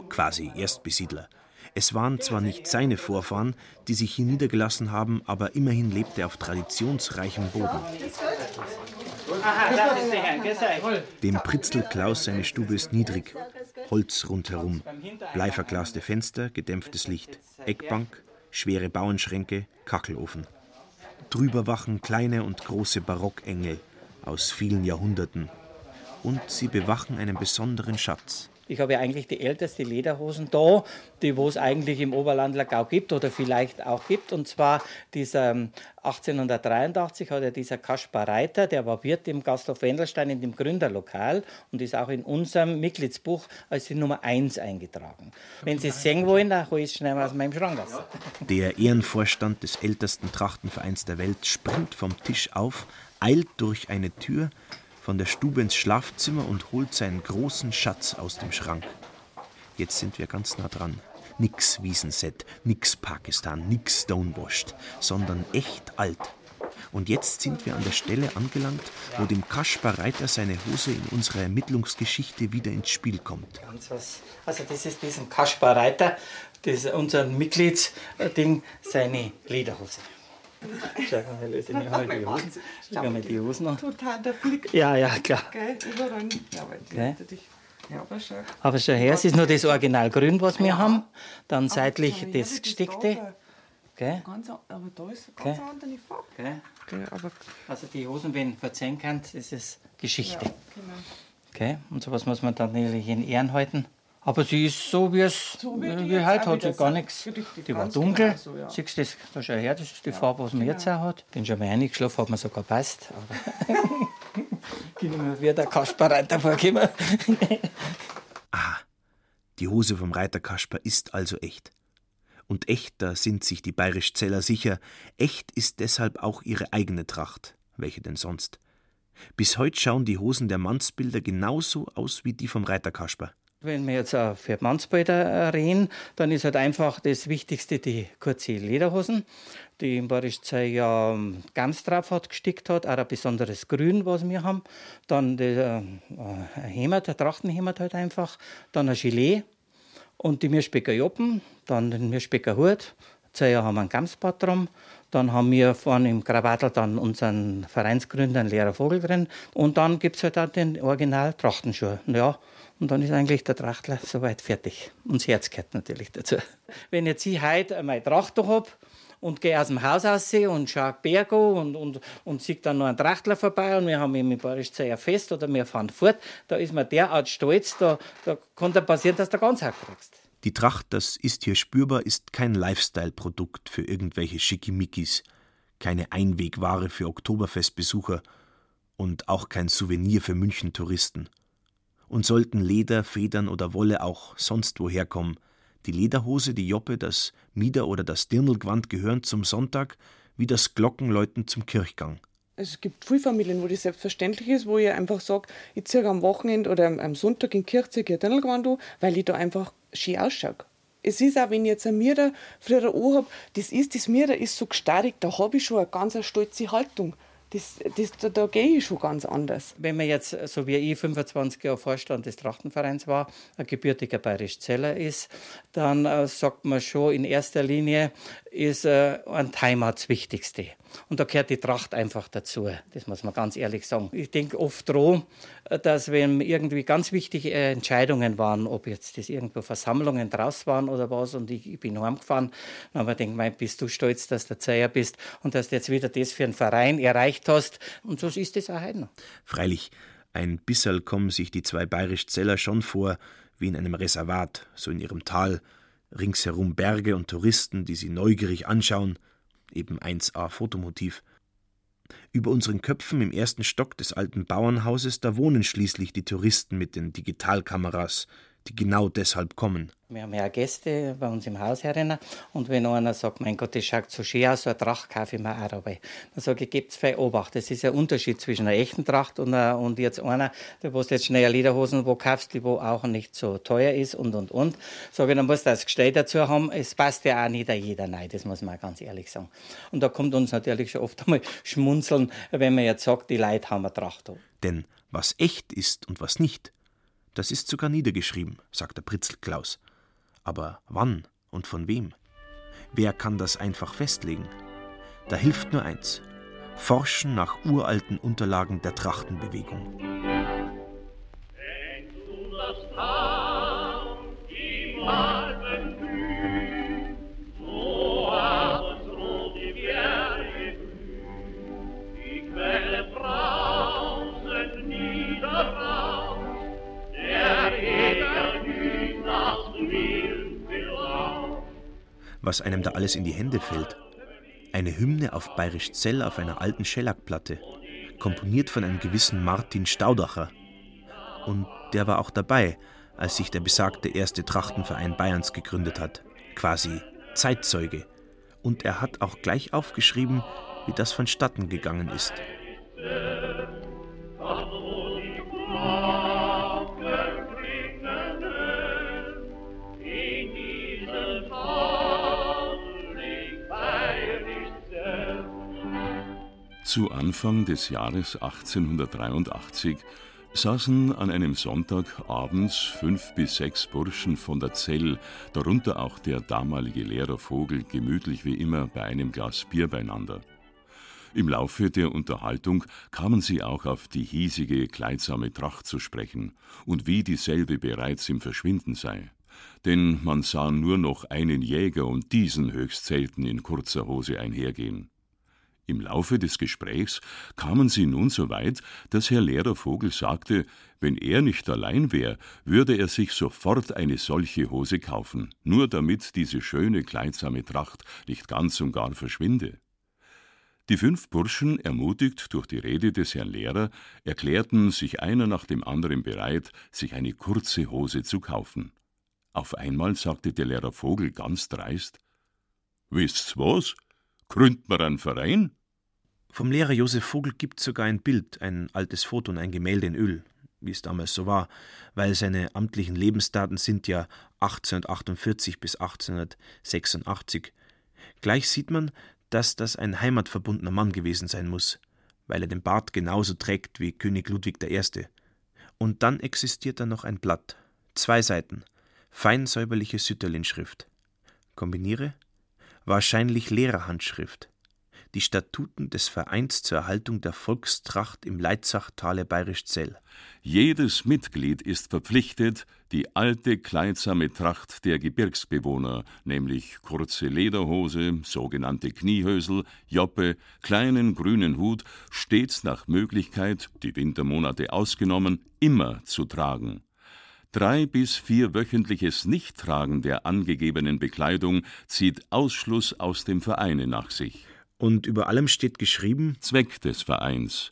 Quasi Erstbesiedler. Es waren zwar nicht seine Vorfahren, die sich hier niedergelassen haben, aber immerhin lebt er auf traditionsreichem Boden. Dem Pritzl Klaus seine Stube ist niedrig, Holz rundherum, bleiverglaste Fenster, gedämpftes Licht, Eckbank, schwere Bauernschränke, Kachelofen. Drüber wachen kleine und große Barockengel aus vielen Jahrhunderten. Und sie bewachen einen besonderen Schatz. Ich habe ja eigentlich die älteste Lederhosen da, die wo es eigentlich im Oberlandler Gau gibt oder vielleicht auch gibt. Und zwar dieser 1883 hat ja dieser Kaspar Reiter, der war Wirt im Gasthof Wendelstein in dem Gründerlokal und ist auch in unserem Mitgliedsbuch als die Nummer 1 eingetragen. Wenn Sie es sehen wollen, dann hole ich es schnell mal aus meinem Schrank aus. Der Ehrenvorstand des ältesten Trachtenvereins der Welt springt vom Tisch auf, eilt durch eine Tür, von der Stube ins Schlafzimmer und holt seinen großen Schatz aus dem Schrank. Jetzt sind wir ganz nah dran. Nix Wiesenset, nix Pakistan, nix Stonewashed, sondern echt alt. Und jetzt sind wir an der Stelle angelangt, wo dem Kaspar Reiter seine Hose in unserer Ermittlungsgeschichte wieder ins Spiel kommt. Also das ist diesem Kaspar Reiter, das ist unser Mitgliedsding, seine Lederhose. Schau mal, löse ich mal die Hosen. Schau mal die Hosen an. Total der Flick. Ja, ja, klar. Gell, überall. Ja, aber die Gell? dich. Ja, aber schau. Aber schau her, es ist nur das Originalgrün, was wir haben. Dann seitlich das gestickte. Gell? Ganz, aber da ist eine ganz Gell? andere Farbe. Gell? Gell, aber Also die Hosen, wenn verzeihen kann, das ist Geschichte. Ja, genau. Gell? Und sowas muss man dann natürlich in Ehren halten. Aber sie ist so, wie es So wie auch hat sie wieder gar nichts. Die war dunkel. genau so, ja. Siehst du das? Da schau her, das ist die Farbe, was man jetzt auch hat. Bin schon mal eingeschlafen, hat mir sogar passt. Aber bin ich mir wie der Kasper Reiter vorgekommen. Die Hose vom Reiter Kasper ist also echt. Und echter sind sich die Bayerischzeller sicher, echt ist deshalb auch ihre eigene Tracht. Welche denn sonst? Bis heute schauen die Hosen der Mannsbilder genauso aus wie die vom Reiter Kasper. Wenn wir jetzt für Mannsbilder reden, dann ist halt einfach das Wichtigste die kurze Lederhosen, die im Barischzei ja ähm, Gams drauf hat, gestickt hat, auch ein besonderes Grün, was wir haben. Dann der äh, Hemd, der Trachtenhemd halt einfach. Dann ein Gilet und die Mirschbecker Joppen, dann den Mirschbecker Hut. Zwei Jahre haben wir einen Gamsbart drum. Dann haben wir vorne im Krawattel dann unseren Vereinsgründer, einen Lehrer Vogel drin. Und dann gibt es halt auch den Original Trachtenschuh. Ja, und dann ist eigentlich der Trachtler soweit fertig. Und das Herz gehört natürlich dazu. Wenn jetzt ich heute meine Tracht habe, und gehe aus dem Haus raus und schaue Berg an und, und, und sehe dann noch einen Trachtler vorbei und wir haben im Barischzeier Fest oder wir fahren fort, da ist man derart stolz, da, da kann da passieren, dass du ganz kriegst. Die Tracht, das ist hier spürbar, ist kein Lifestyle-Produkt für irgendwelche Schickimickis, keine Einwegware für Oktoberfestbesucher und auch kein Souvenir für München-Touristen. Und sollten Leder, Federn oder Wolle auch sonst woher kommen, die Lederhose, die Joppe, das Mieder oder das Dirndlgewand gehören zum Sonntag wie das Glockenläuten zum Kirchgang. Es gibt viele Familien, wo das selbstverständlich ist, wo ich einfach sage, ich ziehe am Wochenende oder am Sonntag in die Kirche ein Dirndlgewand an, weil ich da einfach schön ausschaue. Es ist auch, wenn ich jetzt ein Mieter früher habe, das ist, das Mieter ist so gestarrig, da habe ich schon eine ganz stolze Haltung das, das, da, da gehe ich schon ganz anders. Wenn man jetzt, so wie ich, 25 Jahre Vorstand des Trachtenvereins war, ein gebürtiger bayerisch Zeller ist, dann äh, sagt man schon, in erster Linie ist äh, ein Heimat das Wichtigste. Und da gehört die Tracht einfach dazu. Das muss man ganz ehrlich sagen. Ich denke oft dran, dass wenn irgendwie ganz wichtige Entscheidungen waren, ob jetzt das irgendwo Versammlungen draus waren oder was, und ich, ich bin heimgefahren, dann habe ich gedacht, mein, bist du stolz, dass du Zeier bist und dass du jetzt wieder das für einen Verein erreicht hast. Und so ist es auch heute noch. Freilich, ein bisserl kommen sich die zwei bayerisch Zeller schon vor wie in einem Reservat, so in ihrem Tal, ringsherum Berge und Touristen, die sie neugierig anschauen, eben 1a Fotomotiv. Über unseren Köpfen im ersten Stock des alten Bauernhauses, da wohnen schließlich die Touristen mit den Digitalkameras, die genau deshalb kommen. Wir haben ja Gäste bei uns im Haus herinnen und wenn einer sagt, mein Gott, das schaut so schön aus, so eine Tracht kaufe ich mir auch dabei. Dann sage ich, gebt zwei Obacht. Das ist ein Unterschied zwischen einer echten Tracht und, einer, und jetzt einer, der du jetzt schnell Lederhosen wo kaufst, die wo auch nicht so teuer ist und und und. Sage ich, dann musst du das Gestell dazu haben. Es passt ja auch nicht jeder nein, das muss man ganz ehrlich sagen. Und da kommt uns natürlich schon oft einmal schmunzeln, wenn man jetzt sagt, die Leute haben eine Tracht. Denn was echt ist und was nicht, das ist sogar niedergeschrieben, sagt der Pritzel Klaus. Aber wann und von wem? Wer kann das einfach festlegen? Da hilft nur eins: Forschen nach uralten Unterlagen der Trachtenbewegung. Was einem da alles in die Hände fällt. Eine Hymne auf Bayerisch Zell auf einer alten Schellackplatte, komponiert von einem gewissen Martin Staudacher. Und der war auch dabei, als sich der besagte erste Trachtenverein Bayerns gegründet hat, quasi Zeitzeuge. Und er hat auch gleich aufgeschrieben, wie das vonstatten gegangen ist. Zu Anfang des Jahres 1883 saßen an einem Sonntag abends fünf bis sechs Burschen von der Zell, darunter auch der damalige Lehrer Vogel, gemütlich wie immer bei einem Glas Bier beieinander. Im Laufe der Unterhaltung kamen sie auch auf die hiesige, kleidsame Tracht zu sprechen und wie dieselbe bereits im Verschwinden sei. Denn man sah nur noch einen Jäger und diesen höchst selten in kurzer Hose einhergehen. Im Laufe des Gesprächs kamen sie nun so weit, dass Herr Lehrer Vogel sagte, wenn er nicht allein wäre, würde er sich sofort eine solche Hose kaufen, nur damit diese schöne kleidsame Tracht nicht ganz und gar verschwinde. Die fünf Burschen, ermutigt durch die Rede des Herrn Lehrer, erklärten sich einer nach dem anderen bereit, sich eine kurze Hose zu kaufen. Auf einmal sagte der Lehrer Vogel ganz dreist Wisst's was? Gründet man einen Verein? Vom Lehrer Josef Vogel gibt sogar ein Bild, ein altes Foto und ein Gemälde in Öl, wie es damals so war, weil seine amtlichen Lebensdaten sind ja 1848 bis 1886. Gleich sieht man, dass das ein heimatverbundener Mann gewesen sein muss, weil er den Bart genauso trägt wie König Ludwig I. Und dann existiert da noch ein Blatt, zwei Seiten, fein säuberliche Sütterlin-Schrift. Kombiniere wahrscheinlich Lehrerhandschrift. die Statuten des Vereins zur Erhaltung der Volkstracht im Leitzachtal Bayerisch-Zell. Jedes Mitglied ist verpflichtet, die alte kleidsame Tracht der Gebirgsbewohner, nämlich kurze Lederhose, sogenannte Kniehösel, Joppe, kleinen grünen Hut, stets nach Möglichkeit, die Wintermonate ausgenommen, immer zu tragen. Drei bis vier wöchentliches Nichttragen der angegebenen Bekleidung zieht Ausschluss aus dem Vereine nach sich. Und über allem steht geschrieben Zweck des Vereins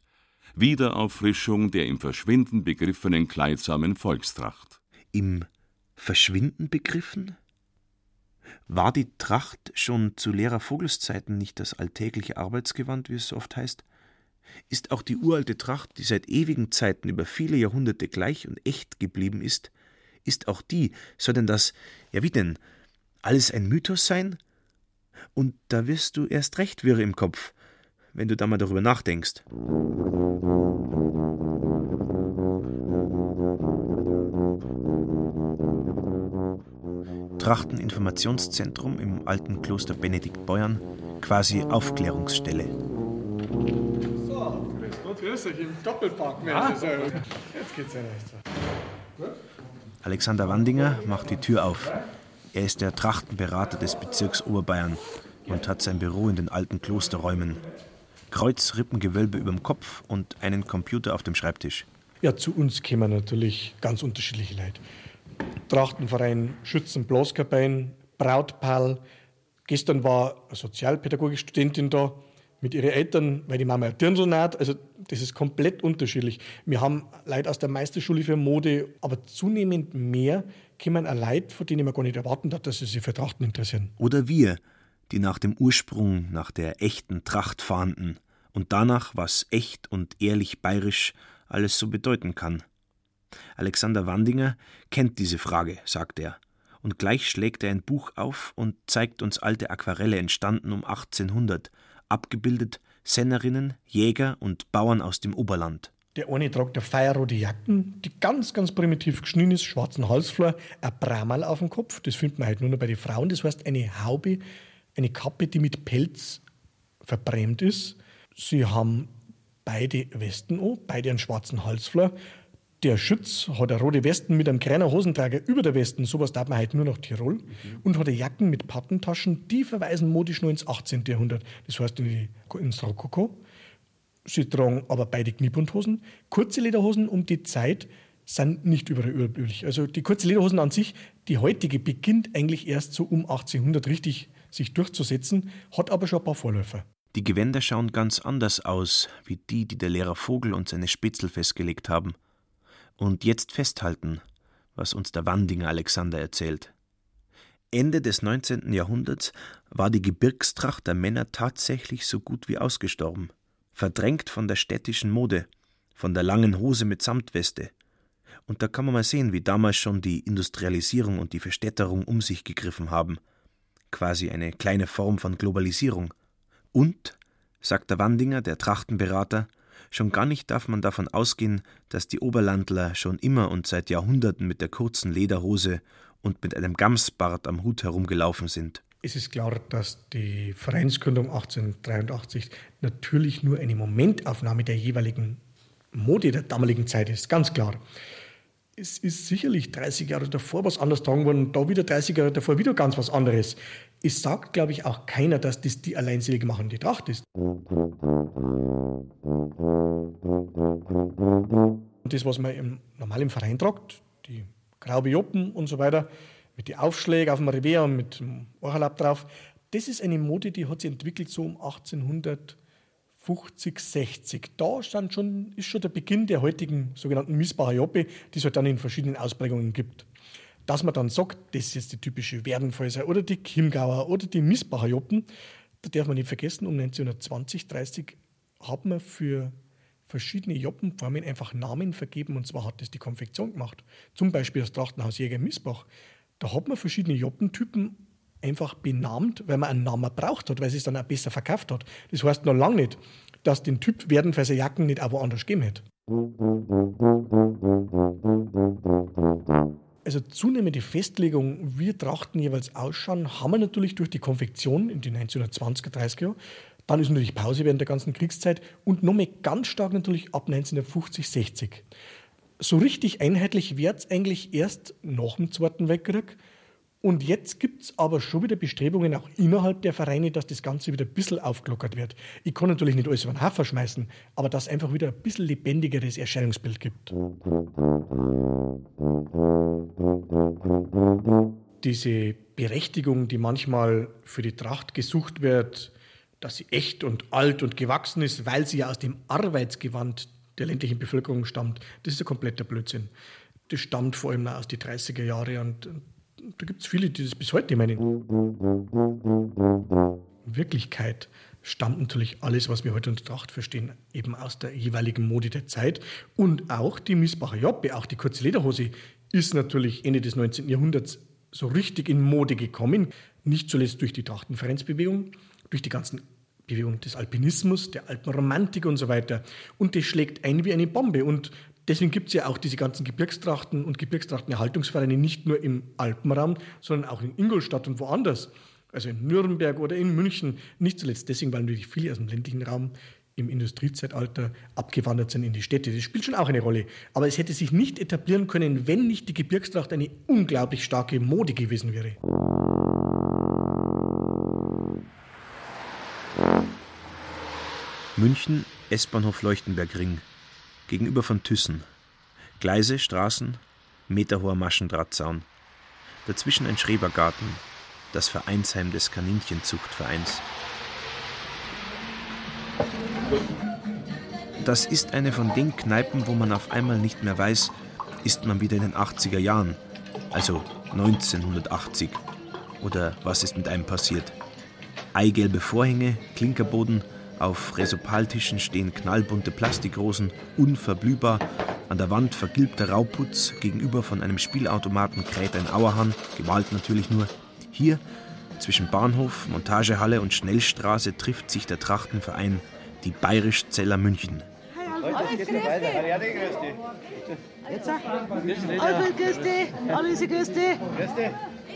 Wiederauffrischung der im Verschwinden begriffenen kleidsamen Volkstracht. Im Verschwinden begriffen? War die Tracht schon zu Lehrer Vogelszeiten nicht das alltägliche Arbeitsgewand, wie es oft heißt? Ist auch die uralte Tracht, die seit ewigen Zeiten über viele Jahrhunderte gleich und echt geblieben ist, ist auch die, soll denn das, ja wie denn, alles ein Mythos sein? Und da wirst du erst recht wirr im Kopf, wenn du da mal darüber nachdenkst. Trachteninformationszentrum im alten Kloster Benedikt Beuern, quasi Aufklärungsstelle. Grüß euch im Doppelpark, Mensch. Ah. Jetzt geht's ja nicht. Alexander Wandinger macht die Tür auf. Er ist der Trachtenberater des Bezirks Oberbayern und hat sein Büro in den alten Klosterräumen. Kreuzrippengewölbe überm Kopf und einen Computer auf dem Schreibtisch. Ja, zu uns kommen natürlich ganz unterschiedliche Leute. Trachtenverein Schützen Blaskapellen, Brautpaar. Gestern war eine sozialpädagogische Studentin da mit ihren Eltern, weil die Mama ein Dirndl näht. Also das ist komplett unterschiedlich. Wir haben Leute aus der Meisterschule für Mode, aber zunehmend mehr kommen auch Leute, von denen man gar nicht erwarten hat, dass sie sich für Trachten interessieren. Oder wir, die nach dem Ursprung, nach der echten Tracht fahnden und danach, was echt und ehrlich bayerisch alles so bedeuten kann. Alexander Wandinger kennt diese Frage, sagt er, und gleich schlägt er ein Buch auf und zeigt uns alte Aquarelle entstanden um 1800, abgebildet Sennerinnen, Jäger und Bauern aus dem Oberland. Der eine tragt eine feierrote Jacken, die ganz, ganz primitiv geschnitten ist, schwarzen Halsflor, ein Bramal auf dem Kopf, das findet man halt nur noch bei den Frauen, das heißt eine Haube, eine Kappe, die mit Pelz verbrämt ist. Sie haben beide Westen an, beide einen schwarzen Halsflor. Der Schütz hat eine rote Westen mit einem kleinen Hosenträger über der Westen, sowas darf man heute nur noch Tirol, mhm. und hat eine Jacken mit Pattentaschen, die verweisen modisch nur ins 18. Jahrhundert, das heißt in die, ins Rokoko. Sie tragen aber beide Kniebundhosen. Kurze Lederhosen um die Zeit sind nicht überall üblich. Also die kurze Lederhosen an sich, die heutige beginnt eigentlich erst so um 1800 richtig sich durchzusetzen, hat aber schon ein paar Vorläufer. Die Gewänder schauen ganz anders aus, wie die, die der Lehrer Vogel und seine Spitzel festgelegt haben. Und jetzt festhalten, was uns der Wandinger Alexander erzählt. Ende des 19. Jahrhunderts war die Gebirgstracht der Männer tatsächlich so gut wie ausgestorben, verdrängt von der städtischen Mode, von der langen Hose mit Samtweste. Und da kann man mal sehen, wie damals schon die Industrialisierung und die Verstädterung um sich gegriffen haben – quasi eine kleine Form von Globalisierung. Und, sagt der Wandinger, der Trachtenberater, schon gar nicht darf man davon ausgehen, dass die Oberlandler schon immer und seit Jahrhunderten mit der kurzen Lederhose und mit einem Gamsbart am Hut herumgelaufen sind. Es ist klar, dass die Vereinsgründung 1883 natürlich nur eine Momentaufnahme der jeweiligen Mode der damaligen Zeit ist, ganz klar es ist sicherlich 30 Jahre davor was anderes tragen worden, da wieder 30 Jahre davor wieder ganz was anderes. Es sagt, glaube ich, auch keiner, dass das die alleinselig machende Tracht ist. Das, was man im, normal im Verein tragt, die graue Joppen und so weiter, mit den Aufschlägen auf dem Revier und mit dem Orchalab drauf, das ist eine Mode, die hat sich entwickelt so um 1800 50, 60. Da stand schon, ist schon der Beginn der heutigen sogenannten Missbacher Joppe, die es halt dann in verschiedenen Ausprägungen gibt. Dass man dann sagt, das ist jetzt die typische Werdenfäuser oder die Chiemgauer oder die Missbacher Joppen, da darf man nicht vergessen, um 1920, 30 hat man für verschiedene Joppenformen einfach Namen vergeben und zwar hat das die Konfektion gemacht. Zum Beispiel das Trachtenhaus Jäger Missbach. Da hat man verschiedene Joppentypen einfach benannt, weil man einen Namen braucht hat, weil es es dann auch besser verkauft hat. Das heißt noch lange nicht, dass den Typ werden für seine Jacken nicht auch woanders gegeben hätte. Also zunehmende Festlegung, wie Trachten jeweils ausschauen, haben wir natürlich durch die Konfektion in den 1920er, 30er Jahren. Dann ist natürlich Pause während der ganzen Kriegszeit und nochmal ganz stark natürlich ab 1950, 60. So richtig einheitlich wird es eigentlich erst nach dem Zweiten Weltkrieg. Und jetzt gibt es aber schon wieder Bestrebungen auch innerhalb der Vereine, dass das Ganze wieder ein bisschen aufgelockert wird. Ich kann natürlich nicht alles über den Haufen schmeißen, aber dass es einfach wieder ein bisschen lebendigeres Erscheinungsbild gibt. Diese Berechtigung, die manchmal für die Tracht gesucht wird, dass sie echt und alt und gewachsen ist, weil sie ja aus dem Arbeitsgewand der ländlichen Bevölkerung stammt, das ist ein kompletter Blödsinn. Das stammt vor allem aus den 30er Jahren und da gibt es viele, die das bis heute meinen. In Wirklichkeit stammt natürlich alles, was wir heute unter Tracht verstehen, eben aus der jeweiligen Mode der Zeit. Und auch die Missbacher Joppe, auch die kurze Lederhose, ist natürlich Ende des 19. Jahrhunderts so richtig in Mode gekommen. Nicht zuletzt durch die Trachtenvereinsbewegung, durch die ganzen Bewegungen des Alpinismus, der Alpenromantik und so weiter. Und das schlägt ein wie eine Bombe. Und deswegen gibt es ja auch diese ganzen Gebirgstrachten und Gebirgstrachtenerhaltungsvereine nicht nur im Alpenraum, sondern auch in Ingolstadt und woanders. Also in Nürnberg oder in München. Nicht zuletzt deswegen, weil natürlich viele aus dem ländlichen Raum im Industriezeitalter abgewandert sind in die Städte. Das spielt schon auch eine Rolle. Aber es hätte sich nicht etablieren können, wenn nicht die Gebirgstracht eine unglaublich starke Mode gewesen wäre. München, S-Bahnhof Leuchtenbergring, gegenüber von Thyssen. Gleise, Straßen, meterhoher Maschendrahtzaun. Dazwischen ein Schrebergarten, das Vereinsheim des Kaninchenzuchtvereins. Das ist eine von den Kneipen, wo man auf einmal nicht mehr weiß, ist man wieder in den 80er Jahren, also 1980. Oder was ist mit einem passiert? Eigelbe Vorhänge, Klinkerboden, auf Resopaltischen stehen knallbunte Plastikrosen, unverblühbar. An der Wand vergilbter Rauputz, gegenüber von einem Spielautomaten kräht ein Auerhahn, gemalt natürlich nur. Hier, zwischen Bahnhof, Montagehalle und Schnellstraße, trifft sich der Trachtenverein, die Bayerisch-Zeller München. Alles grüß dich. Jetzt sag. Alfred,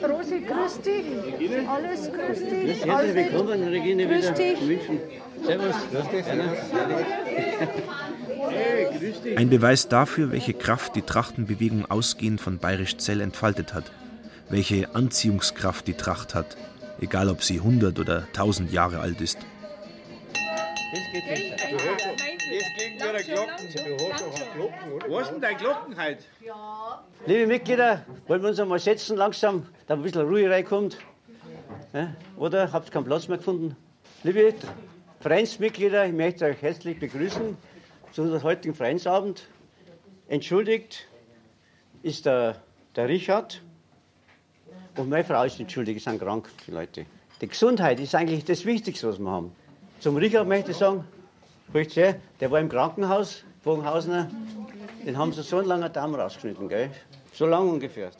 grüß dich. Alice, grüß dich. Rosi, grüß dich. Alles grüß dich. Herzlich willkommen, Regine, grüß wieder dich. in München. Servus. Grüß dich. Hey, grüß dich. Ein Beweis dafür, welche Kraft die Trachtenbewegung ausgehend von Bayerisch Zell entfaltet hat. Welche Anziehungskraft die Tracht hat, egal ob sie 100 oder 1000 Jahre alt ist. Das geht nicht. Das klingt wie eine Glocken. Du hast doch eine Glocken, oder? Wo ist denn deine Glocken heute? Liebe Mitglieder, wollen wir uns einmal setzen langsam, da ein bisschen Ruhe reinkommt? Ja? Oder habt ihr keinen Platz mehr gefunden? Liebe Vereinsmitglieder, ich möchte euch herzlich begrüßen zu unserem heutigen Vereinsabend. Entschuldigt ist der, der Richard und meine Frau ist entschuldigt, sind krank, die Leute. Die Gesundheit ist eigentlich das Wichtigste, was wir haben. Zum Richard möchte ich sagen, der war im Krankenhaus, Bogenhausener, den haben sie so einen langen Darm rausgeschnitten, gell? So lang ungefähr.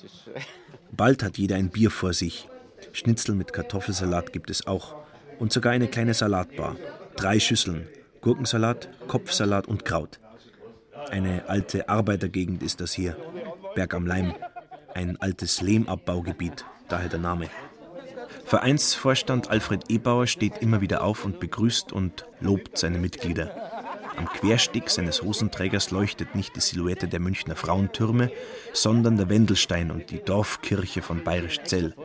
Bald hat jeder ein Bier vor sich. Schnitzel mit Kartoffelsalat gibt es auch. Und sogar eine kleine Salatbar. Drei Schüsseln. Gurkensalat, Kopfsalat und Kraut. Eine alte Arbeitergegend ist das hier. Berg am Leim. Ein altes Lehmabbaugebiet, daher der Name. Vereinsvorstand Alfred Ebauer steht immer wieder auf und begrüßt und lobt seine Mitglieder. Am Querstick seines Hosenträgers leuchtet nicht die Silhouette der Münchner Frauentürme, sondern der Wendelstein und die Dorfkirche von Bayerisch-Zell.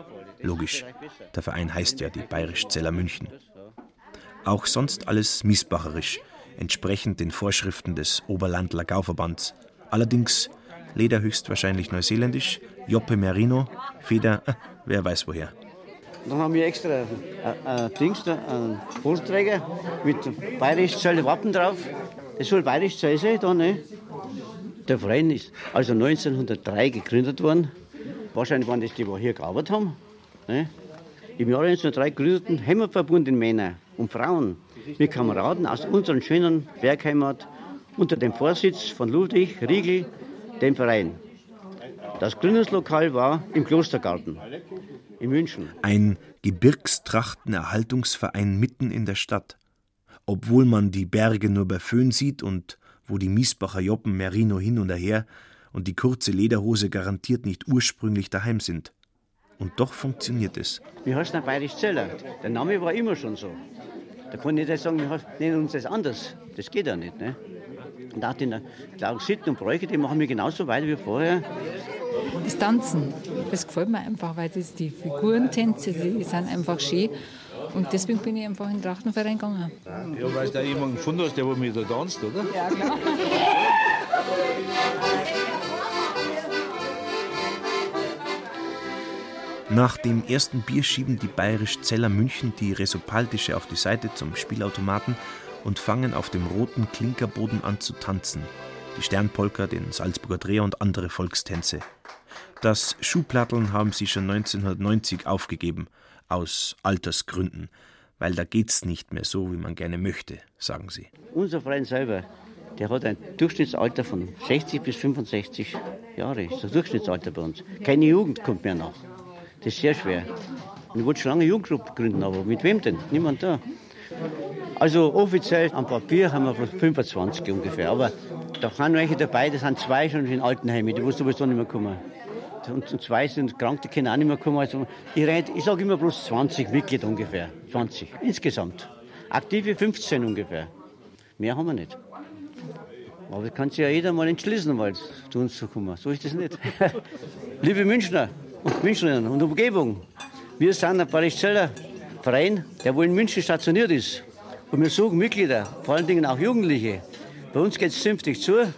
Logisch, der Verein heißt ja die Bayerisch-Zeller München. Auch sonst alles miesbacherisch, entsprechend den Vorschriften des Oberlandler Gauverbands. Allerdings Leder höchstwahrscheinlich neuseeländisch, Joppe Merino, Feder, wer weiß woher. Dann haben wir extra ein, ein Dings, einen Hosenträger mit bayerisch Zelle Wappen drauf. Das soll bayerisch Zell sein, da, ne? Der Verein ist also 1903 gegründet worden. Wahrscheinlich waren das die, die hier gearbeitet haben. Ne? Im Jahr 1903 gründeten heimatverbundene Männer und Frauen mit Kameraden aus unserer schönen Bergheimat unter dem Vorsitz von Ludwig Riegel den Verein. Das Gründungslokal war im Klostergarten in München. Ein Gebirgstrachtenerhaltungsverein mitten in der Stadt. Obwohl man die Berge nur bei Föhn sieht und wo die Miesbacher Joppen Merino hin und her und die kurze Lederhose garantiert nicht ursprünglich daheim sind. Und doch funktioniert es. Wir heißen der Bayerisch Zeller. Der Name war immer schon so. Da kann ich nicht sagen, wir nennen uns das anders. Das geht ja nicht. Ne? Und auch den Klaus Sitten und Bräuche, die machen wir genauso weiter wie vorher. Das Tanzen, das gefällt mir einfach, weil das die Figurentänze, die sind einfach schön. Und deswegen bin ich einfach in den Trachtenverein gegangen. Ja, weil du da jemanden gefunden hast, der mit da tanzt, oder? Ja, klar. Nach dem ersten Bier schieben die bayerisch Zeller München die Resopaltische auf die Seite zum Spielautomaten und fangen auf dem roten Klinkerboden an zu tanzen. Die Sternpolka, den Salzburger Dreher und andere Volkstänze. Das Schuhplatteln haben sie schon 1990 aufgegeben, aus Altersgründen, weil da geht's nicht mehr so, wie man gerne möchte, sagen sie. Unser Verein selber, der hat ein Durchschnittsalter von 60 bis 65 Jahre. Das ist das Durchschnittsalter bei uns. Keine Jugend kommt mehr nach. Das ist sehr schwer. Ich wollte schon lange eine Jugendgruppe gründen, aber mit wem denn? Niemand da. Also offiziell am Papier haben wir 25 ungefähr. Aber da sind welche dabei, das sind zwei schon in Altenheimen, die wussten sowieso nicht mehr kommen. Und zwei sind krank, die können auch nicht mehr kommen. Also ich, ich sage immer bloß 20 Mitglieder ungefähr. 20 insgesamt. Aktive 15 ungefähr. Mehr haben wir nicht. Aber das kann sich ja jeder mal entschließen, mal zu uns zu kommen. So ist das nicht. Liebe Münchner und Münchnerinnen und Umgebung, wir sind ein Paris-Zeller Verein, der wohl in München stationiert ist. Und wir suchen Mitglieder, vor allen Dingen auch Jugendliche. Bei uns geht es zünftig zu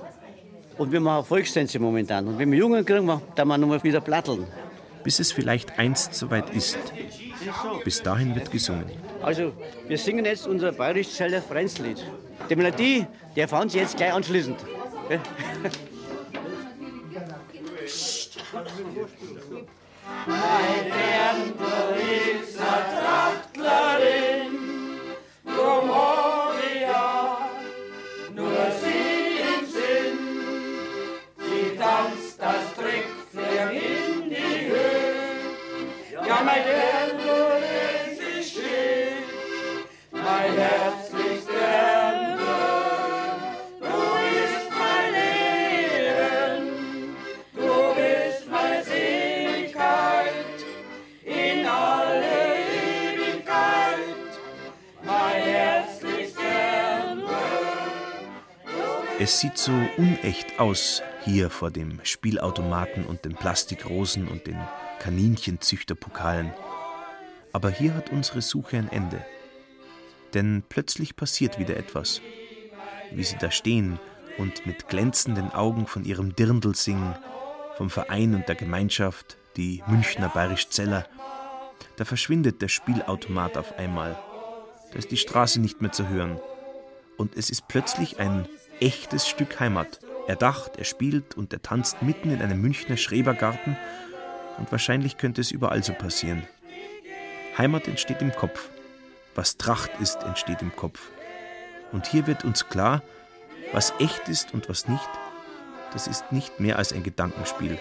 und wir machen Volkstänze momentan. Und wenn wir Jungen kriegen, dann wir nochmal wieder platteln. Bis es vielleicht einst soweit ist. Bis dahin wird gesungen. Also, wir singen jetzt unser bayerisch-zeller Vereinslied. Die Melodie, die erfahren Sie jetzt gleich anschließend. Mein Ernte ist eine Trachtlerin, ja nur sie im Sinn. Sie tanzt das Trickflirr in die Höhe. Ja, mein Ernte, es ist schön, mein herzlichster Es sieht so unecht aus, hier vor dem Spielautomaten und den Plastikrosen und den Kaninchenzüchterpokalen. Aber hier hat unsere Suche ein Ende. Denn plötzlich passiert wieder etwas. Wie sie da stehen und mit glänzenden Augen von ihrem Dirndl singen, vom Verein und der Gemeinschaft, die Münchner Bayerisch Zeller. Da verschwindet der Spielautomat auf einmal. Da ist die Straße nicht mehr zu hören. Und es ist plötzlich ein echtes Stück Heimat. Er dacht, er spielt und er tanzt mitten in einem Münchner Schrebergarten und wahrscheinlich könnte es überall so passieren. Heimat entsteht im Kopf. Was Tracht ist, entsteht im Kopf. Und hier wird uns klar, was echt ist und was nicht, das ist nicht mehr als ein Gedankenspiel.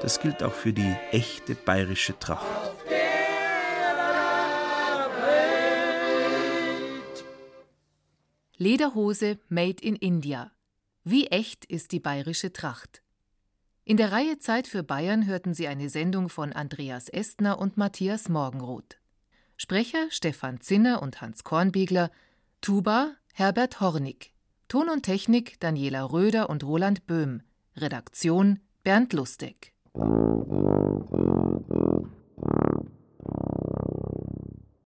Das gilt auch für die echte bayerische Tracht. Lederhose made in India. Wie echt ist die bayerische Tracht? In der Reihe Zeit für Bayern hörten Sie eine Sendung von Andreas Estner und Matthias Morgenroth. Sprecher Stefan Zinner und Hans Kornbiegler, Tuba Herbert Hornig, Ton und Technik Daniela Röder und Roland Böhm, Redaktion Bernd Lustig.